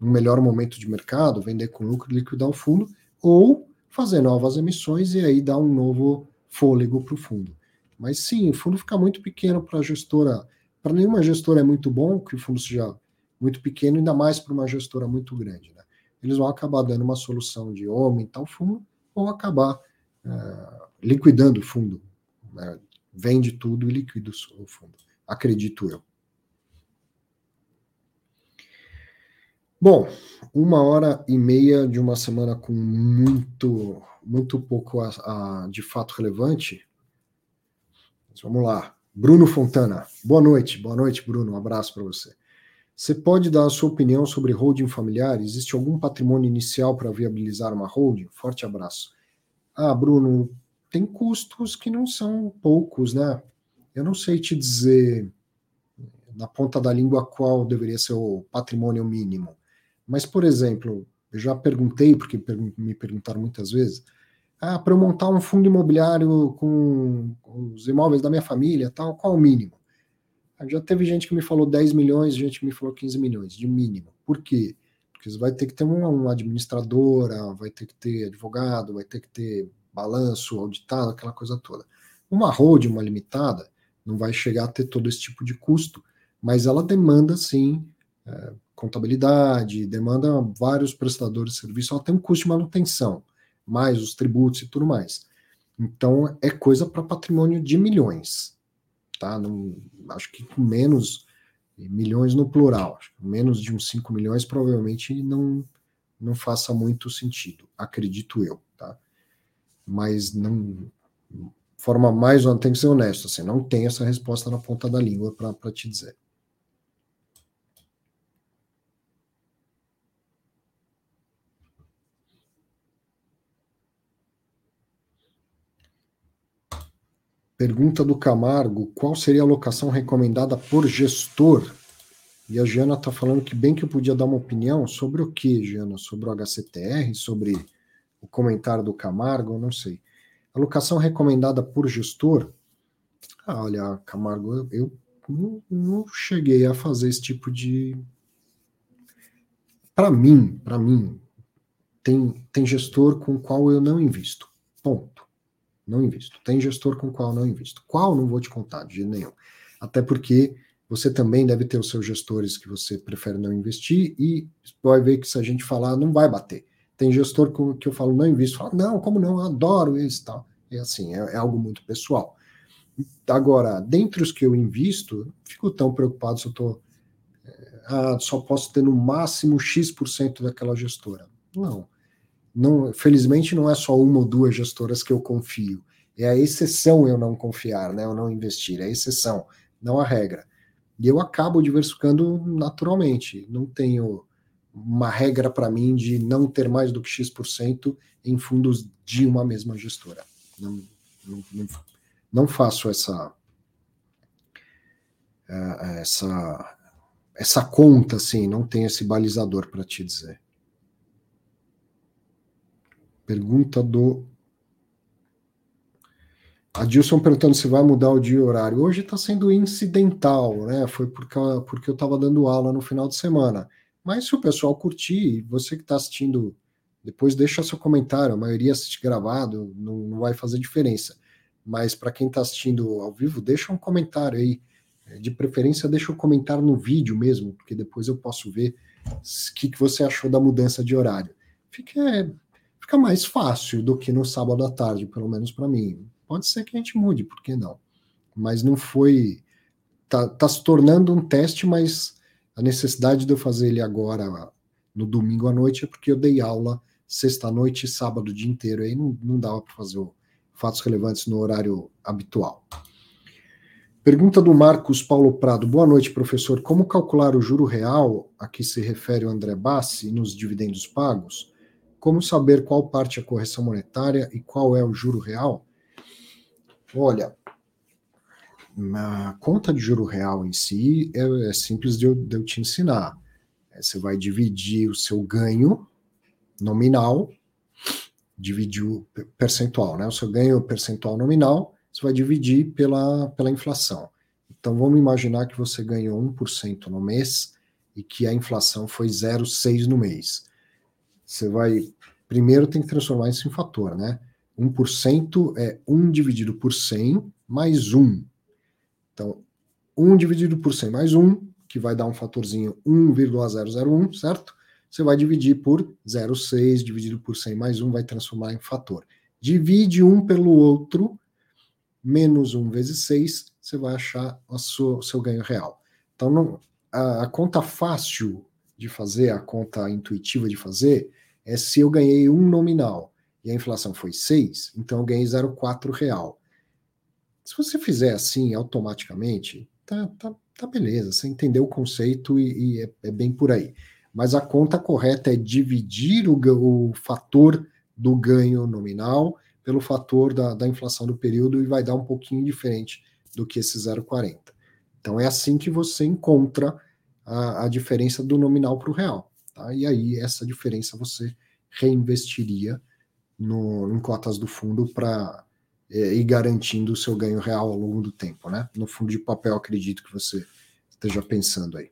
num melhor momento de mercado, vender com lucro, liquidar o fundo, ou fazer novas emissões e aí dar um novo fôlego para o fundo. Mas sim, o fundo fica muito pequeno para a gestora. Para nenhuma gestora é muito bom que o fundo seja muito pequeno, ainda mais para uma gestora muito grande. Né? Eles vão acabar dando uma solução de aumentar o fundo ou acabar uh, liquidando o fundo. Né? Vende tudo e liquida o fundo. Acredito eu. Bom, uma hora e meia de uma semana com muito, muito pouco a, a, de fato relevante. Mas vamos lá. Bruno Fontana. Boa noite. Boa noite, Bruno. Um abraço para você. Você pode dar a sua opinião sobre holding familiar? Existe algum patrimônio inicial para viabilizar uma holding? Forte abraço. Ah, Bruno, tem custos que não são poucos, né? Eu não sei te dizer na ponta da língua qual deveria ser o patrimônio mínimo. Mas, por exemplo, eu já perguntei, porque me perguntaram muitas vezes, ah, para eu montar um fundo imobiliário com os imóveis da minha família, tal, qual o mínimo? Já teve gente que me falou 10 milhões, gente que me falou 15 milhões, de mínimo. Por quê? Porque você vai ter que ter uma, uma administradora, vai ter que ter advogado, vai ter que ter balanço auditado, aquela coisa toda. Uma hold, uma limitada, não vai chegar a ter todo esse tipo de custo, mas ela demanda, sim, é, contabilidade, demanda vários prestadores de serviço, ela tem um custo de manutenção mais os tributos e tudo mais. Então é coisa para patrimônio de milhões, tá? Não, acho que com menos milhões no plural, menos de uns 5 milhões provavelmente não não faça muito sentido, acredito eu, tá? Mas não forma mais, tem que ser honesto, assim, não tem essa resposta na ponta da língua para te dizer. Pergunta do Camargo: qual seria a alocação recomendada por gestor? E a Jana está falando que bem que eu podia dar uma opinião sobre o que, Jana? Sobre o HCTR, sobre o comentário do Camargo, não sei. Alocação recomendada por gestor? Ah, olha, Camargo, eu, não, não cheguei a fazer esse tipo de. Para mim, para mim, tem, tem gestor com qual eu não invisto. Ponto. Não invisto. Tem gestor com qual não invisto. Qual não vou te contar de nenhum. Até porque você também deve ter os seus gestores que você prefere não investir e vai ver que se a gente falar, não vai bater. Tem gestor que eu falo, não invisto, fala, não, como não, eu adoro isso e tal. É assim, é, é, algo muito pessoal. Agora, dentre os que eu invisto, fico tão preocupado se eu estou. É, ah, só posso ter no máximo X% daquela gestora. Não. Não. Felizmente, não é só uma ou duas gestoras que eu confio. É a exceção eu não confiar, né? Eu não investir. É a exceção, não a regra. E eu acabo diversificando naturalmente. Não tenho uma regra para mim de não ter mais do que X% em fundos de uma mesma gestora. Não, não, não, não faço essa, é, essa, essa conta, assim, não tenho esse balizador para te dizer. Pergunta do Adilson perguntando se vai mudar o dia e horário. Hoje está sendo incidental, né? Foi porque, porque eu estava dando aula no final de semana. Mas se o pessoal curtir, você que está assistindo, depois deixa seu comentário. A maioria assiste gravado, não, não vai fazer diferença. Mas para quem está assistindo ao vivo, deixa um comentário aí. De preferência, deixa um comentário no vídeo mesmo, porque depois eu posso ver o que, que você achou da mudança de horário. Fica, é, fica mais fácil do que no sábado à tarde, pelo menos para mim Pode ser que a gente mude, por que não? Mas não foi. Tá, tá se tornando um teste, mas a necessidade de eu fazer ele agora, no domingo à noite, é porque eu dei aula sexta-noite e sábado o dia inteiro. Aí não, não dava para fazer fatos relevantes no horário habitual. Pergunta do Marcos Paulo Prado. Boa noite, professor. Como calcular o juro real a que se refere o André Bassi nos dividendos pagos? Como saber qual parte é correção monetária e qual é o juro real? Olha, a conta de juro real em si é, é simples de eu, de eu, te ensinar. É, você vai dividir o seu ganho nominal, dividir o percentual, né? O seu ganho percentual nominal, você vai dividir pela, pela inflação. Então vamos imaginar que você ganhou 1% no mês e que a inflação foi 0,6 no mês. Você vai primeiro tem que transformar isso em fator, né? 1% é 1 dividido por 100 mais 1. Então, 1 dividido por 100 mais 1, que vai dar um fatorzinho 1,001, certo? Você vai dividir por 0,6, dividido por 100 mais 1, vai transformar em fator. Divide um pelo outro, menos 1 vezes 6, você vai achar o seu, seu ganho real. Então, não, a, a conta fácil de fazer, a conta intuitiva de fazer, é se eu ganhei um nominal e a inflação foi 6, então eu ganhei 0,4 real. Se você fizer assim automaticamente, tá, tá, tá beleza, você entendeu o conceito e, e é, é, bem por aí. Mas a conta correta é dividir o, o fator do ganho nominal pelo fator da, da inflação do período e vai dar um pouquinho diferente do que esse 0,40. Então é assim que você encontra a, a diferença do nominal para o real. Tá? E aí essa diferença você reinvestiria no, em cotas do fundo para é, ir garantindo o seu ganho real ao longo do tempo, né? No fundo de papel, acredito que você esteja pensando aí.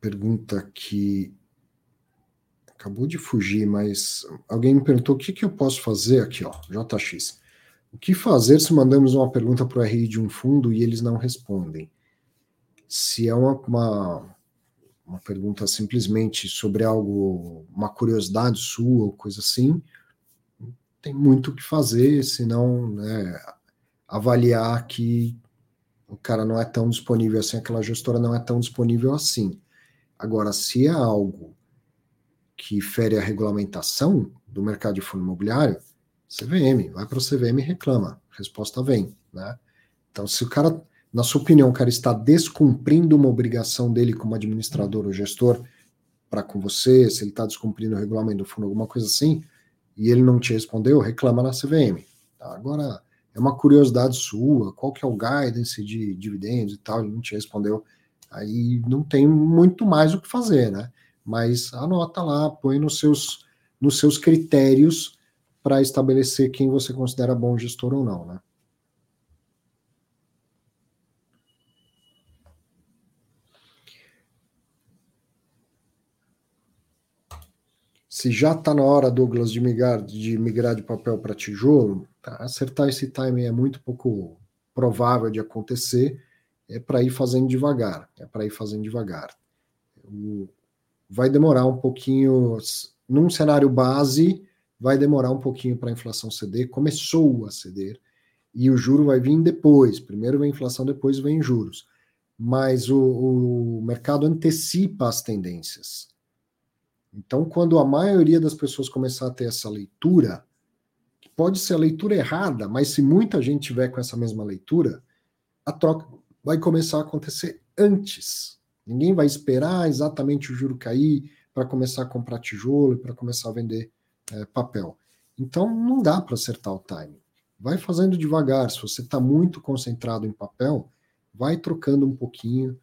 Pergunta que acabou de fugir, mas alguém me perguntou o que, que eu posso fazer aqui, ó, JX. O que fazer se mandamos uma pergunta para o RI de um fundo e eles não respondem? Se é uma, uma, uma pergunta simplesmente sobre algo, uma curiosidade sua ou coisa assim, tem muito o que fazer, senão né, avaliar que o cara não é tão disponível assim, aquela gestora não é tão disponível assim. Agora, se é algo que fere a regulamentação do mercado de fundo imobiliário, CVM, vai para o CVM e reclama, resposta vem, né? Então, se o cara na sua opinião, o cara está descumprindo uma obrigação dele como administrador ou gestor para com você, se ele está descumprindo o regulamento do fundo, alguma coisa assim, e ele não te respondeu, reclama na CVM. Tá? Agora, é uma curiosidade sua, qual que é o guidance de dividendos e tal, ele não te respondeu, aí não tem muito mais o que fazer, né? Mas anota lá, põe nos seus, nos seus critérios para estabelecer quem você considera bom gestor ou não, né? Se já está na hora, Douglas, de migrar de, migrar de papel para tijolo, tá? acertar esse timing é muito pouco provável de acontecer, é para ir fazendo devagar, é para ir fazendo devagar. O, vai demorar um pouquinho, num cenário base, vai demorar um pouquinho para a inflação ceder, começou a ceder, e o juro vai vir depois, primeiro vem inflação, depois vem juros. Mas o, o mercado antecipa as tendências. Então, quando a maioria das pessoas começar a ter essa leitura, que pode ser a leitura errada, mas se muita gente tiver com essa mesma leitura, a troca vai começar a acontecer antes. Ninguém vai esperar exatamente o juro cair para começar a comprar tijolo e para começar a vender é, papel. Então, não dá para acertar o timing. Vai fazendo devagar. Se você está muito concentrado em papel, vai trocando um pouquinho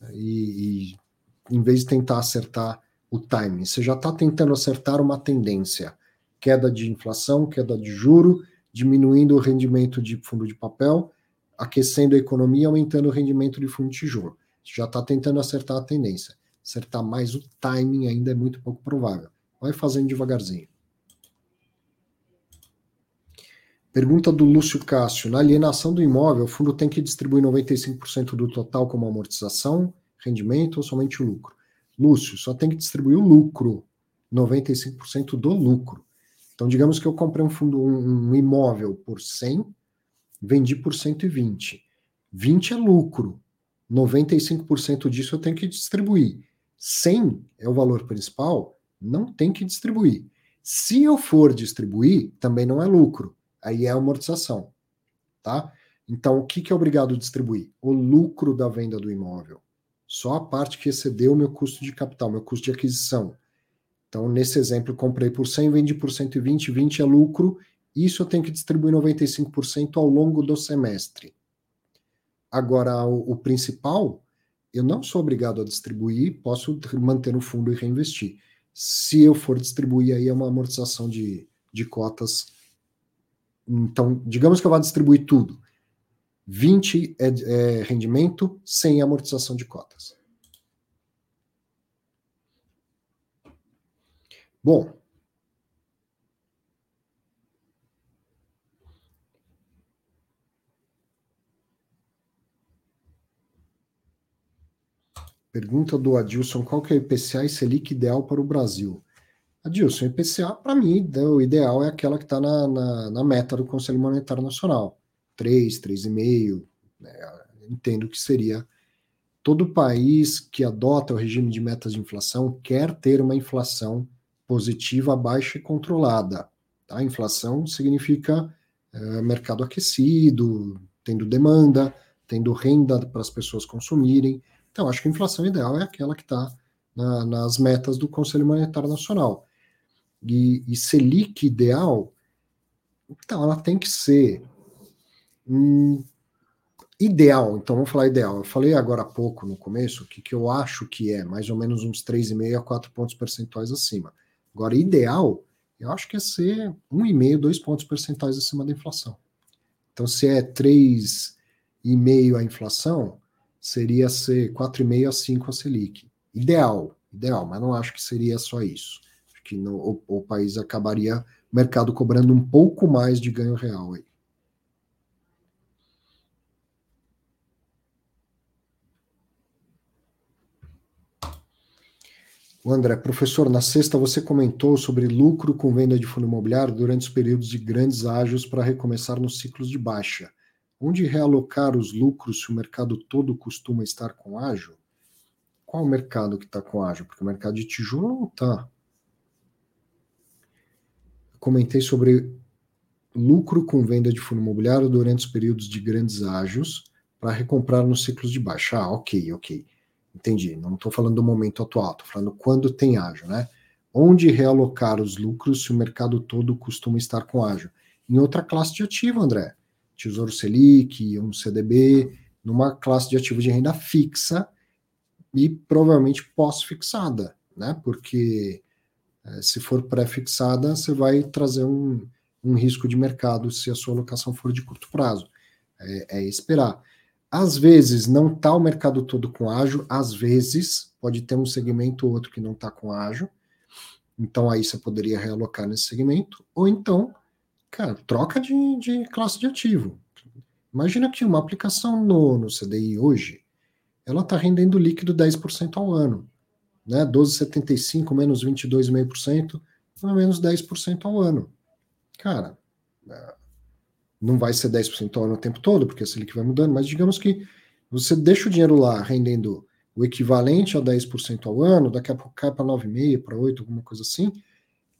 é, e, e em vez de tentar acertar o timing. Você já está tentando acertar uma tendência. Queda de inflação, queda de juro, diminuindo o rendimento de fundo de papel, aquecendo a economia, aumentando o rendimento de fundo de tijolo. Já está tentando acertar a tendência. Acertar mais o timing ainda é muito pouco provável. Vai fazendo devagarzinho. Pergunta do Lúcio Cássio. Na alienação do imóvel, o fundo tem que distribuir 95% do total como amortização, rendimento ou somente o lucro? Lúcio, só tem que distribuir o lucro, 95% do lucro. Então, digamos que eu comprei um fundo, um, um imóvel por 100, vendi por 120. 20 é lucro. 95% disso eu tenho que distribuir. 100 é o valor principal, não tem que distribuir. Se eu for distribuir, também não é lucro. Aí é amortização, tá? Então, o que, que é obrigado a distribuir? O lucro da venda do imóvel só a parte que excedeu o meu custo de capital, meu custo de aquisição. Então, nesse exemplo, comprei por 100, vendi por 120, 20 é lucro, isso eu tenho que distribuir 95% ao longo do semestre. Agora, o, o, principal, eu não sou obrigado a distribuir, posso manter no fundo e reinvestir. Se eu for distribuir, aí é uma amortização de, de cotas. Então, digamos que eu vá distribuir tudo. 20 é, é rendimento sem amortização de cotas. Bom, Pergunta do Adilson: qual que é o IPCA e Selic ideal para o Brasil? Adilson, IPCA, para mim, o ideal é aquela que está na, na, na, meta do Conselho Monetário Nacional. 3, 3,5, né, entendo que seria todo país que adota o regime de metas de inflação quer ter uma inflação positiva, baixa e controlada. Tá? Inflação significa é, mercado aquecido, tendo demanda, tendo renda para as pessoas consumirem. Então, acho que a inflação ideal é aquela que está na, nas metas do Conselho Monetário Nacional. E, e Selic ideal, então, ela tem que ser ideal, então vamos falar ideal. Eu falei agora há pouco, no começo, que, que eu acho que é mais ou menos uns 3,5 a 4 pontos percentuais acima. Agora, ideal, eu acho que é ser 1,5, 2 pontos percentuais acima da inflação. Então, se é 3,5 a inflação, seria ser 4,5 a 5 a Selic. Ideal, ideal, mas não acho que seria só isso. Acho que no, o, o país acabaria, o mercado cobrando um pouco mais de ganho real aí. O André, professor, na sexta você comentou sobre lucro com venda de fundo imobiliário durante os períodos de grandes ágios para recomeçar nos ciclos de baixa. Onde realocar os lucros se o mercado todo costuma estar com ágio? Qual o mercado que está com ágio? Porque o mercado de tijolo não está. Comentei sobre lucro com venda de fundo imobiliário durante os períodos de grandes ágios para recomprar nos ciclos de baixa. Ah, ok, ok. Entendi. Não estou falando do momento atual, estou falando quando tem ágio, né? Onde realocar os lucros se o mercado todo costuma estar com ágio? Em outra classe de ativo, André. Tesouro Selic, um CDB, numa classe de ativo de renda fixa e provavelmente pós-fixada, né? Porque é, se for pré-fixada, você vai trazer um, um risco de mercado se a sua alocação for de curto prazo. É, é esperar. Às vezes não está o mercado todo com ágio, às vezes pode ter um segmento ou outro que não está com ágio, então aí você poderia realocar nesse segmento, ou então, cara, troca de, de classe de ativo. Imagina que uma aplicação no, no CDI hoje, ela está rendendo líquido 10% ao ano. Né? 12,75 menos 22,5%, pelo menos 10% ao ano. Cara, é, não vai ser 10% ao ano o tempo todo, porque a Selic vai mudando, mas digamos que você deixa o dinheiro lá rendendo o equivalente a 10% ao ano, daqui a pouco cai para 9,5%, para 8%, alguma coisa assim,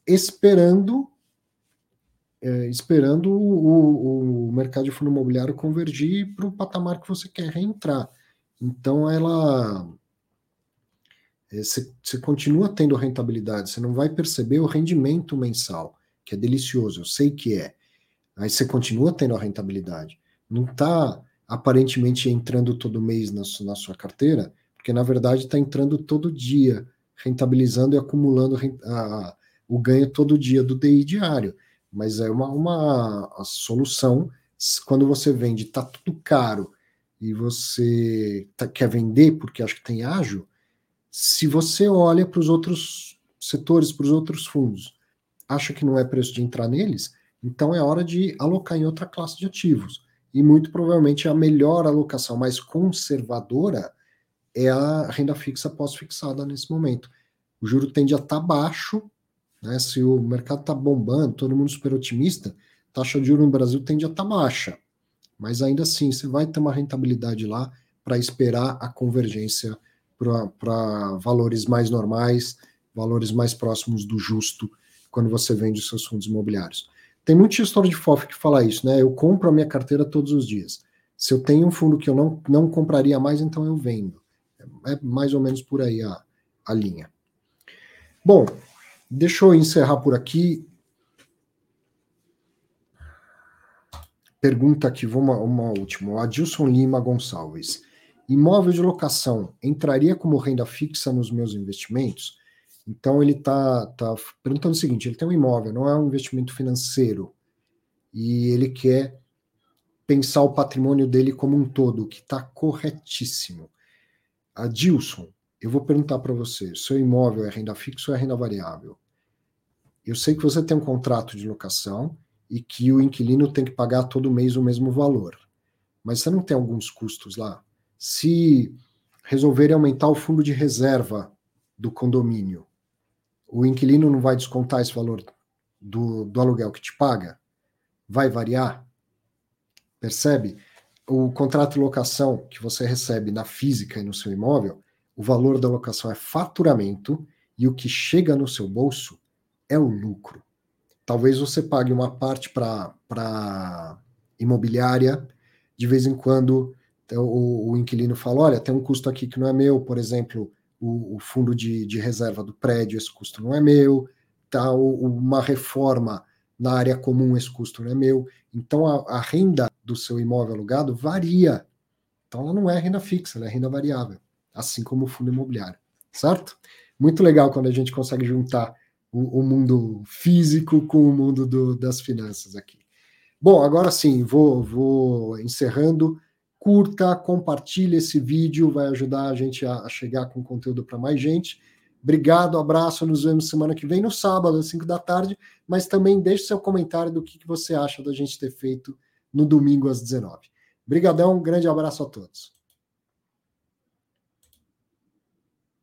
esperando é, esperando o, o, mercado de fundo imobiliário convergir para o patamar que você quer reentrar. Então, ela. Você é, continua tendo rentabilidade, você não vai perceber o rendimento mensal, que é delicioso, eu sei que é. Aí você continua tendo a rentabilidade. Não está aparentemente entrando todo mês na, na sua carteira, porque na verdade está entrando todo dia, rentabilizando e acumulando a, o ganho todo dia do DI diário. Mas é uma, uma solução quando você vende, está tudo caro e você tá, quer vender porque acha que tem ágio, se você olha para os outros setores, para os outros fundos, acha que não é preço de entrar neles, então é hora de alocar em outra classe de ativos. E muito provavelmente a melhor alocação mais conservadora é a renda fixa pós-fixada nesse momento. O juro tende a estar tá baixo, né? Se o mercado está bombando, todo mundo super otimista, taxa de juros no Brasil tende a estar tá baixa. Mas ainda assim, você vai ter uma rentabilidade lá para esperar a convergência para valores mais normais, valores mais próximos do justo, quando você vende os seus fundos imobiliários. Tem muita história de FOF que fala isso, né? Eu compro a minha carteira todos os dias. Se eu tenho um fundo que eu não, não compraria mais, então eu vendo. É mais ou menos por aí a, a linha. Bom, deixa eu encerrar por aqui. Pergunta aqui, vou uma, uma última. Adilson Lima Gonçalves. Imóvel de locação entraria como renda fixa nos meus investimentos? Então ele está tá perguntando o seguinte: ele tem um imóvel, não é um investimento financeiro, e ele quer pensar o patrimônio dele como um todo, que está corretíssimo. Adilson, eu vou perguntar para você: seu imóvel é renda fixa ou é renda variável? Eu sei que você tem um contrato de locação e que o inquilino tem que pagar todo mês o mesmo valor, mas você não tem alguns custos lá? Se resolverem aumentar o fundo de reserva do condomínio, o inquilino não vai descontar esse valor do, do aluguel que te paga? Vai variar? Percebe? O contrato de locação que você recebe na física e no seu imóvel, o valor da locação é faturamento e o que chega no seu bolso é o lucro. Talvez você pague uma parte para imobiliária, de vez em quando o, o, inquilino fala: olha, tem um custo aqui que não é meu, por exemplo, o, o fundo de, de, reserva do prédio, esse custo não é meu, tá, o, uma reforma na área comum, esse custo não é meu. Então a, a, renda do seu imóvel alugado varia. Então ela não é renda fixa, ela é renda variável, assim como o fundo imobiliário, certo? Muito legal quando a gente consegue juntar o, o mundo físico com o mundo do, das finanças aqui. Bom, agora sim, vou, vou encerrando curta, compartilhe esse vídeo, vai ajudar a gente a, a chegar com conteúdo para mais gente. Obrigado, abraço, nos vemos semana que vem, no sábado, às 5 da tarde, mas também deixe seu comentário do que, que você acha da gente ter feito no domingo às 19. Obrigadão, grande abraço a todos.